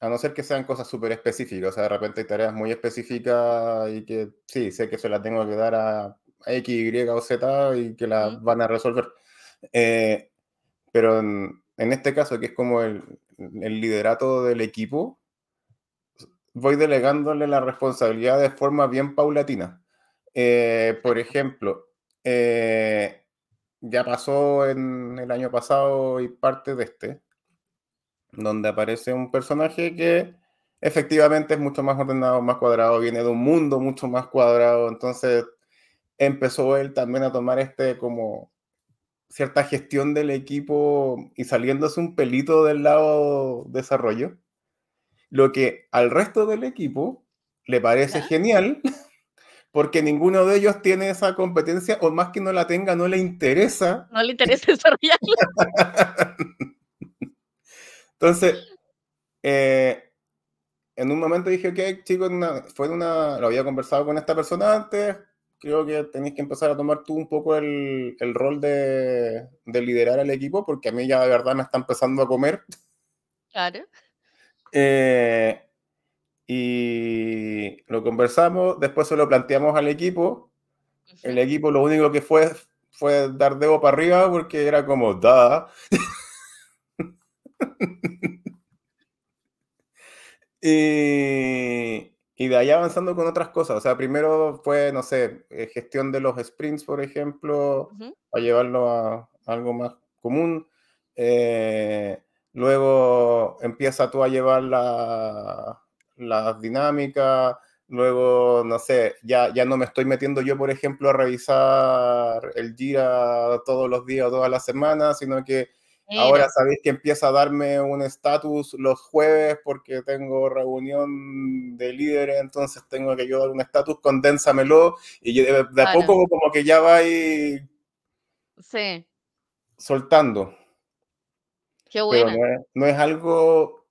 A no ser que sean cosas súper específicas. O sea, de repente hay tareas muy específicas y que sí, sé que se las tengo que dar a, X, Y o Z y que las Ujú, van a resolver. Eh, pero en, en este caso, que es como el, el liderato del equipo, voy delegándole la responsabilidad de forma bien paulatina. Eh, por ejemplo, eh, ya pasó en el año pasado y parte de este, donde aparece un personaje que efectivamente es mucho más ordenado, más cuadrado, viene de un mundo mucho más cuadrado, entonces empezó él también a tomar este como cierta gestión del equipo y saliéndose un pelito del lado desarrollo, lo que al resto del equipo le parece genial porque ninguno de ellos tiene esa competencia o más que no la tenga, no le interesa. No le interesa desarrollarlo. Entonces, eh, en un momento dije, ok, chicos, fue una, lo había conversado con esta persona antes, creo que tenéis que empezar a tomar tú un poco el, el rol de, de liderar al equipo, porque a mí ya de verdad me está empezando a comer. Claro. Eh, y lo conversamos, después se lo planteamos al equipo, el equipo lo único que fue fue dar dedo para arriba porque era como, da. Y, y de ahí avanzando con otras cosas. O sea, primero fue, no sé, eh, gestión de los sprints, por ejemplo, Ujú. para llevarlo a algo más común. Eh, luego empieza tú a llevar la, las dinámicas. Luego, no sé, ya, ya no me estoy metiendo yo, por ejemplo, a revisar el Jira todos los días o todas las semanas, sino que Ahora sabéis que empieza a darme un estatus los jueves porque tengo reunión de líderes, entonces tengo que yo dar un estatus, condénsamelo y de, de a poco como que ya vais Sí, soltando, qué buena. no es, no es algo,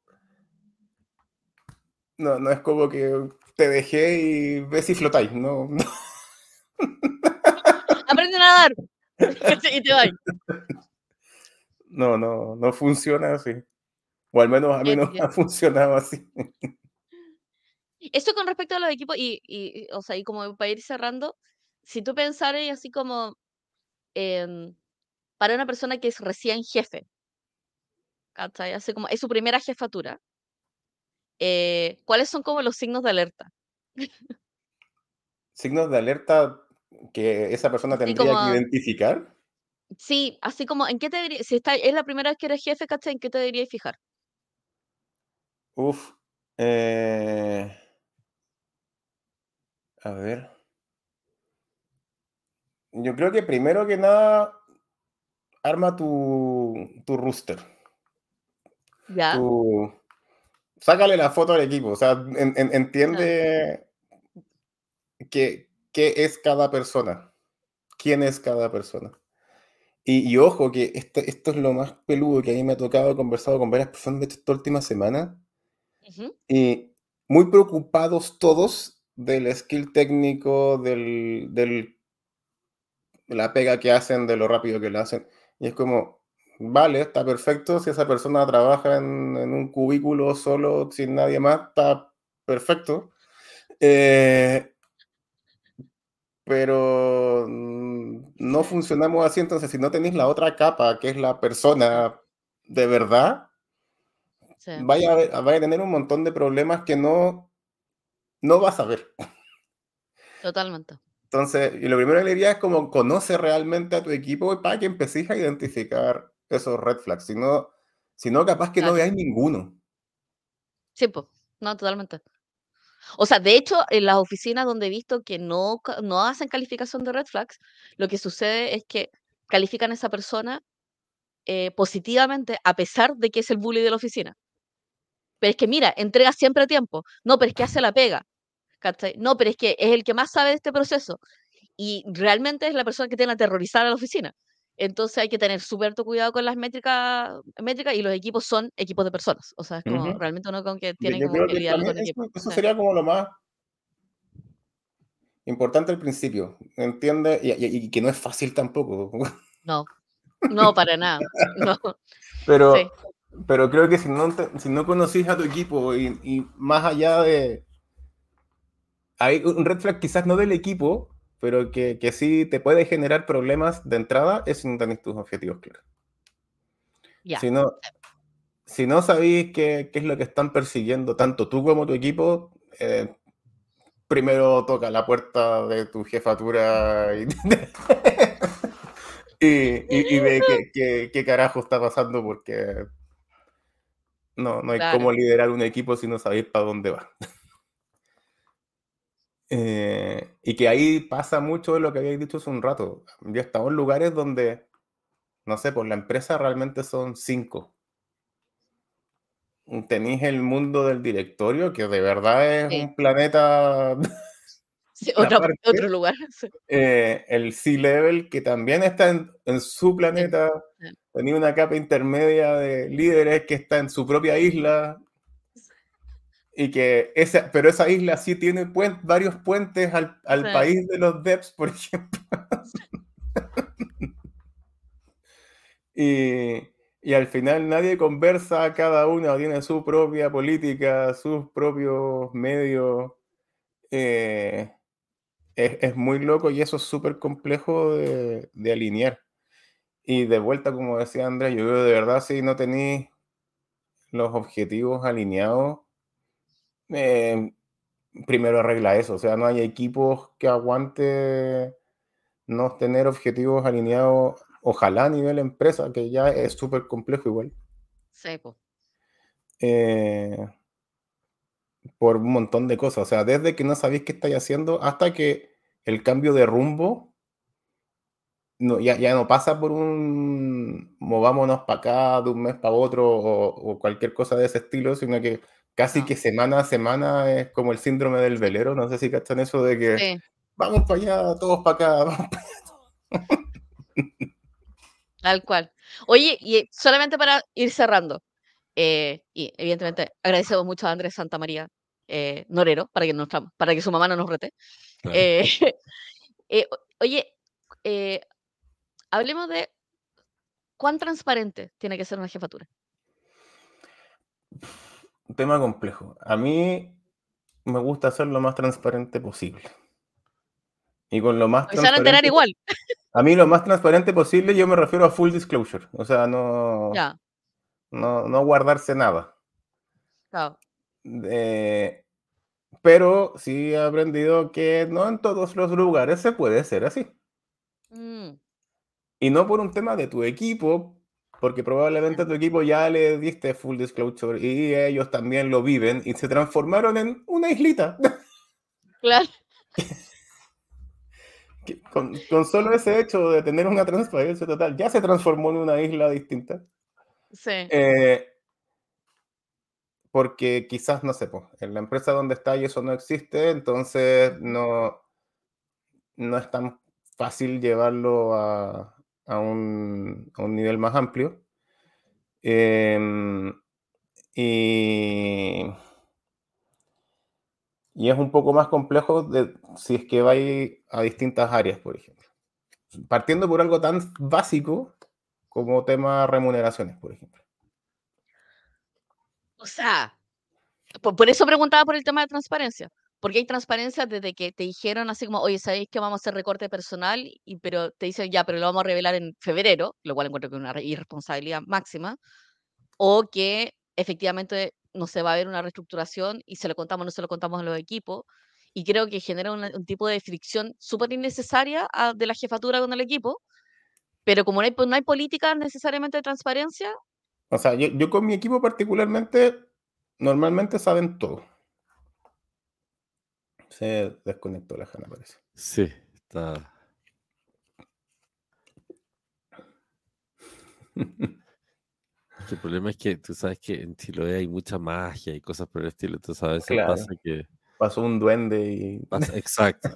no, no es como que te dejé y ves si flotáis, no, no. Aprende a nadar. y te vas. No, no, no funciona así. O al menos a mí no ha funcionado así. Eso con respecto a los equipos, y, y, o sea, y como para ir cerrando, si tú pensaras así como em, para una persona que es recién jefe, ¿cachai? Así como es su primera jefatura, eh, ¿cuáles son como los signos de alerta? Signos de alerta que esa persona tendría que identificar. sí, así como, ¿en qué te debería, si está, es la primera vez que eres jefe, ¿cachai? ¿En qué te deberías fijar? Uf. eh, a ver. Yo creo que primero que nada, arma tu, tu rooster. ¿Ya? Sácale la foto al equipo. O sea, en- en- entiende qué, qué es cada persona. ¿Quién es cada persona? Y, y ojo, que esto, esto es lo más peludo que a mí me ha tocado. He conversado con varias personas de esta última semana. Y muy preocupados todos del skill técnico, del, del, de la pega que hacen, de lo rápido que lo hacen. Y es como, vale, está perfecto. Si esa persona trabaja en, un cubículo solo, sin nadie más, está perfecto. Eh, pero mm, no funcionamos así, entonces si no tenéis la otra capa, que es la persona de verdad, vaya, a, vaya a tener un montón de problemas que no, no vas a ver. Totalmente. Entonces, y lo primero que le diría es como conoce realmente a tu equipo para que empecéis a identificar esos red flags. Si no, si no capaz que no veáis ninguno. Sí, pues, no, totalmente. O sea, de hecho, en las oficinas donde he visto que no, no hacen calificación de red flags, lo que sucede es que califican a esa persona eh, positivamente a pesar de que es el bully de la oficina. Pero es que mira, entrega siempre a tiempo. No, pero es que hace la pega. No, pero es que es el que más sabe de este proceso. Y realmente es la persona que tiene a aterrorizar a la oficina. Entonces hay que tener súper cuidado con las métricas, métricas y los equipos son equipos de personas. O sea, es como realmente uno con que tiene que lidiar con equipo. Eso sería como lo más importante al principio. ¿Entiende? Y, que no es fácil tampoco. No, no, para nada. No. Pero, pero creo que si no, si no conocís a tu equipo y, y más allá de... Hay un red flag quizás no del equipo, pero que, que sí te puede generar problemas de entrada es si no tenés tus objetivos claros. Si no, si no sabéis qué, qué, es lo que están persiguiendo tanto tú como tu equipo, eh, primero toca la puerta de tu jefatura y, y, ve qué, qué, carajo está pasando porque no, no hay cómo liderar un equipo si no sabéis para dónde va. Eh, y que ahí pasa mucho de lo que habéis dicho hace un rato. Yo he estado en lugares donde, no sé, pues la empresa realmente son cinco. Tenéis el mundo del directorio, que de verdad es un planeta. otro, lugar. Eh, el C-Level, que también está en, su planeta. Tenía una capa intermedia de líderes que está en su propia isla y que esa, pero esa isla sí tiene varios puentes al, país de los Deps, por ejemplo. y, al final nadie conversa, cada uno tiene su propia política, sus propios medios. Eh, es, muy loco y eso es súper complejo de, de, alinear. Y de vuelta, como decía Andrés, yo creo de verdad si no tenéis los objetivos alineados, eh, primero arregla eso. O sea, no hay equipos que aguante no tener objetivos alineados, ojalá a nivel empresa, que ya es súper complejo igual. Sí, eh, por un montón de cosas. O sea, desde que no sabéis qué estáis haciendo hasta que el cambio de rumbo no, ya, ya no pasa por un movámonos para acá de un mes para otro o, cualquier cosa de ese estilo, sino que casi que semana a semana es como el síndrome del velero, no sé si cachan eso de que vamos para allá, todos para acá, vamos para allá. Tal cual. Oye, y solamente para ir cerrando, eh, y evidentemente agradecemos mucho a Andrés Santa María eh, Norero para que, para que su mamá no nos rete. Eh, oye, hablemos de cuán transparente tiene que ser una jefatura un tema complejo. A mí me gusta ser lo más transparente posible. Y con lo más transparente. a enterar igual. A mí lo más transparente posible yo me refiero a full disclosure. O sea, no. No, no guardarse nada. Claro. pero sí he aprendido que no en todos los lugares se puede ser así. Mm. Y no por un tema de tu equipo, porque probablemente a tu equipo ya le diste full disclosure y ellos también lo viven y se transformaron en una islita. Claro. con, solo ese hecho de tener una transparencia total, ya se transformó en una isla distinta. Sí. Eh, porque quizás, no sé, en la empresa donde está y eso no existe, entonces no, no es tan fácil llevarlo a, a un, nivel más amplio. Em, y, y es un poco más complejo de, si es que va a distintas áreas, por ejemplo. Partiendo por algo tan básico como tema remuneraciones, por ejemplo. O sea, por, eso preguntaba por el tema de transparencia. Porque hay transparencia desde que te dijeron así como, oye, ¿sabéis que vamos a hacer recorte personal? Y, pero te dicen, ya, pero lo vamos a revelar en febrero, lo cual encuentro que es una irresponsabilidad máxima. O que efectivamente no se va a ver una reestructuración y se lo contamos, no se lo contamos a los equipos. Y creo que genera un tipo de fricción súper innecesaria ah, de la jefatura con el equipo. Pero como no hay, no hay política necesariamente de transparencia. O sea, yo, yo con mi equipo particularmente, normalmente saben todo. Se desconectó la Jana, parece. Sí, está. El problema es que tú sabes que en Chiloé hay mucha magia y cosas por el estilo, entonces a veces pasa que... Pasó un duende y... exacto.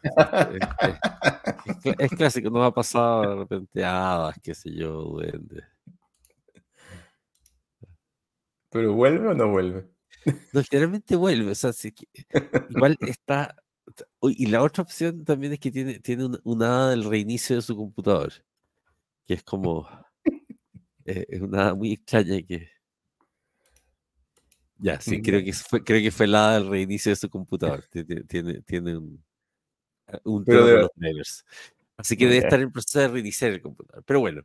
es, clásico, no ha pasado de repente hadas, qué sé yo, duende. ¿Pero vuelve o no vuelve? No, generalmente vuelve, o sea, igual está... Y la otra opción también es que tiene, tiene una hada del reinicio de su computador, que es como eh, es una muy extraña que. Ya, sí, creo que fue, creo que fue la del reinicio de su computador. Tiene, tiene, un, eh, un tema de los drivers. Así que debe estar en proceso de reiniciar el computador. Pero bueno.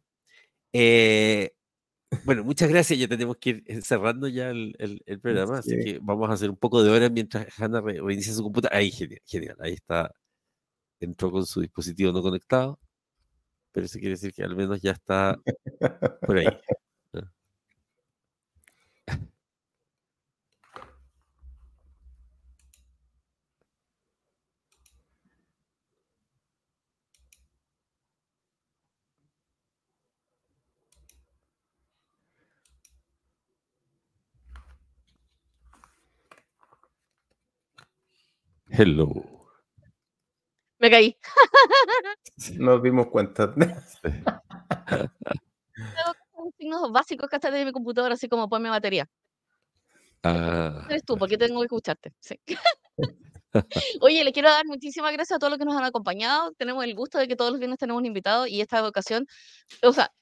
Eh, bueno, muchas gracias. Ya tenemos que ir cerrando ya el, el, programa. Así que vamos a hacer un poco de hora mientras Hannah reinicia su computador. Ahí, genial, genial. Ahí está. Entró con su dispositivo no conectado pero eso quiere decir que al menos ya está por ahí. Hello. Me caí. Nos dimos cuenta. Tengo signos básicos que hasta de mi computadora, así como ponme batería. Ah. Eres tú, porque tengo que escucharte. Sí. Oye, le quiero dar muchísimas gracias a todos los que nos han acompañado. Tenemos el gusto de que todos los viernes tenemos un invitado y esta ocasión, o sea,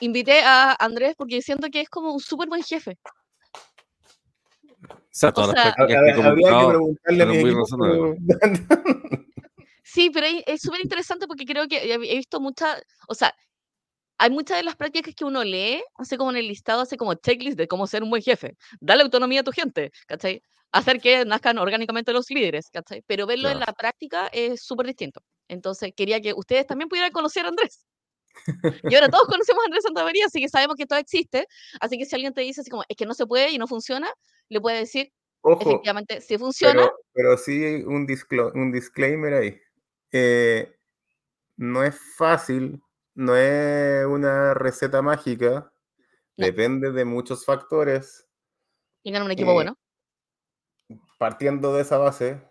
invité a Andrés porque siento que es como un súper buen jefe. O sea, todas las que preguntarle a mi equipo. Sí, pero es súper interesante porque creo que he visto muchas, o sea, hay muchas de las prácticas que uno lee, así como en el listado, así como checklist de cómo ser un buen jefe. Dale autonomía a tu gente, ¿cachai? Hacer que nazcan orgánicamente los líderes, ¿cachai? Pero verlo en la práctica es súper distinto. Entonces, quería que ustedes también pudieran conocer a Andrés. Y ahora todos conocemos a Andrés Santamaría, así que sabemos que todo existe. Así que si alguien te dice así como, es que no se puede y no funciona, le puede decir, efectivamente, si funciona. Pero, pero sí un, un disclaimer ahí. Eh, no es fácil, no es una receta mágica, depende de muchos factores. Tengan un equipo bueno. Eh, partiendo de esa base,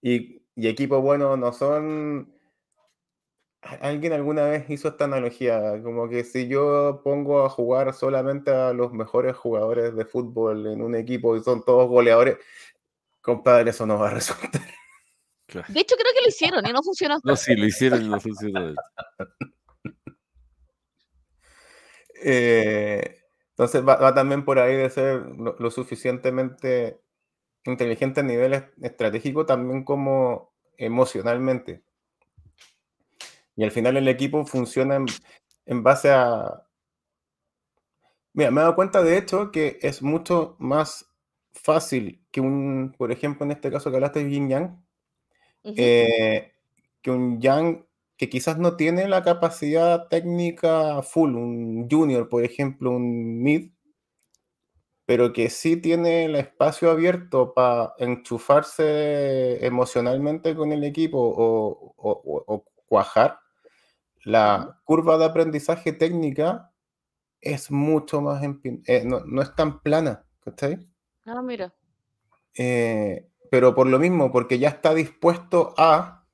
y, y equipos buenos no son... Alguien alguna vez hizo esta analogía, como que si yo pongo a jugar solamente a los mejores jugadores de fútbol en un equipo y son todos goleadores, compadre, eso no va a resultar. De hecho, creo que lo hicieron y no funcionó. No, sí, lo hicieron y no funcionó. Eh, entonces va, también por ahí de ser lo, suficientemente inteligente a nivel estratégico, también como emocionalmente. Y al final el equipo funciona en, en base a... Mira, me he dado cuenta de hecho que es mucho más fácil que un, por ejemplo, en este caso que hablaste de Yin Yang, eh, que un Yang que quizás no tiene la capacidad técnica full, un junior, por ejemplo, un mid, pero que sí tiene el espacio abierto para enchufarse emocionalmente con el equipo o, cuajar, la curva de aprendizaje técnica es mucho más, eh, no, es tan plana, ¿cachai? Ah, mira. Eh, pero por lo mismo, porque ya está dispuesto a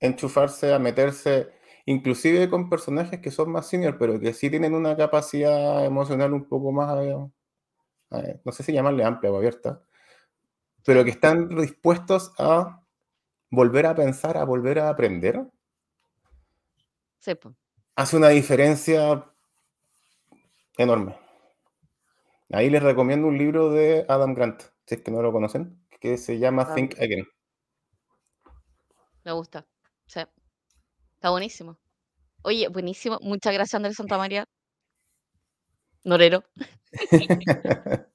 enchufarse, a meterse, inclusive con personajes que son más senior, pero que sí tienen una capacidad emocional un poco más, eh, no sé si llamarle amplia o abierta, pero que están dispuestos a volver a pensar, a volver a aprender, Sí, hace una diferencia enorme. Ahí les recomiendo un libro de Adam Grant, si es que no lo conocen, que se llama Ah. Think Again. Me gusta. Sí. Está buenísimo. Oye, buenísimo. Muchas gracias, Andrés Santamaría. Norero.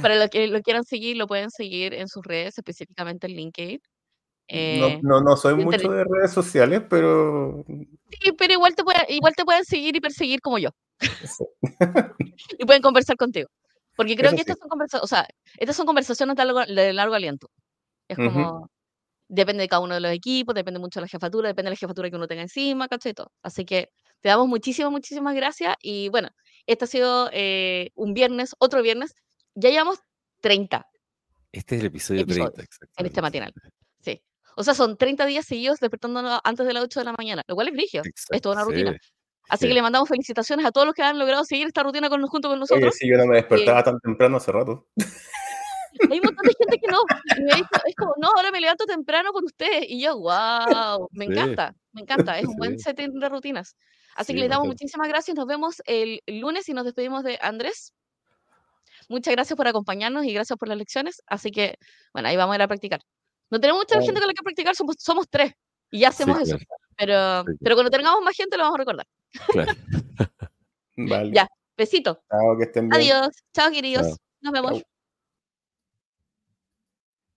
Para los que lo quieran seguir, lo pueden seguir en sus redes, específicamente en LinkedIn. No, Eh, no, no soy Inter- mucho de redes sociales, pero sí, pero igual te, puede- igual te pueden seguir y perseguir como yo. sí. Y pueden conversar contigo. Porque creo Eso que sí. estas son conversaciones, o sea, estas son conversaciones de largo, de largo aliento. Es como, depende de cada uno de los equipos, depende mucho de la jefatura, depende de la jefatura que uno tenga encima, ¿cachai? Todo. Así que te damos muchísimas, muchísimas gracias. Y bueno, este ha sido eh, un viernes, otro viernes. Ya llevamos 30 Este es el episodio Episodios 30, en este matinal. Sí. O sea, son 30 días seguidos despertándonos antes de las 8 de la mañana, lo cual es brígido. Es toda una Exacto, rutina. sí, Así que sí. le mandamos felicitaciones a todos los que han logrado seguir esta rutina con, junto con Oye, nosotros. sí, yo no me despertaba tan temprano hace rato. Hay un montón de gente que no. Y me dice, es como, no, ahora me levanto temprano por ustedes. Y yo, wow, me Sí. encanta, me encanta. Es un buen Sí. setting de rutinas. Así Sí, que les damos muchísimas gracias. Nos vemos el lunes y nos despedimos de Andrés. Muchas gracias por acompañarnos y gracias por las lecciones. Así que, bueno, ahí vamos a ir a practicar. No tenemos mucha Vale. gente con la que practicar, somos, somos tres. Y ya Sí, hacemos eso. claro, Pero, sí, pero cuando tengamos más gente lo vamos a recordar. claro. Vale. Ya, besito. Chao, que estén bien. Adiós. Chao, queridos. Chao. Nos vemos. Chao.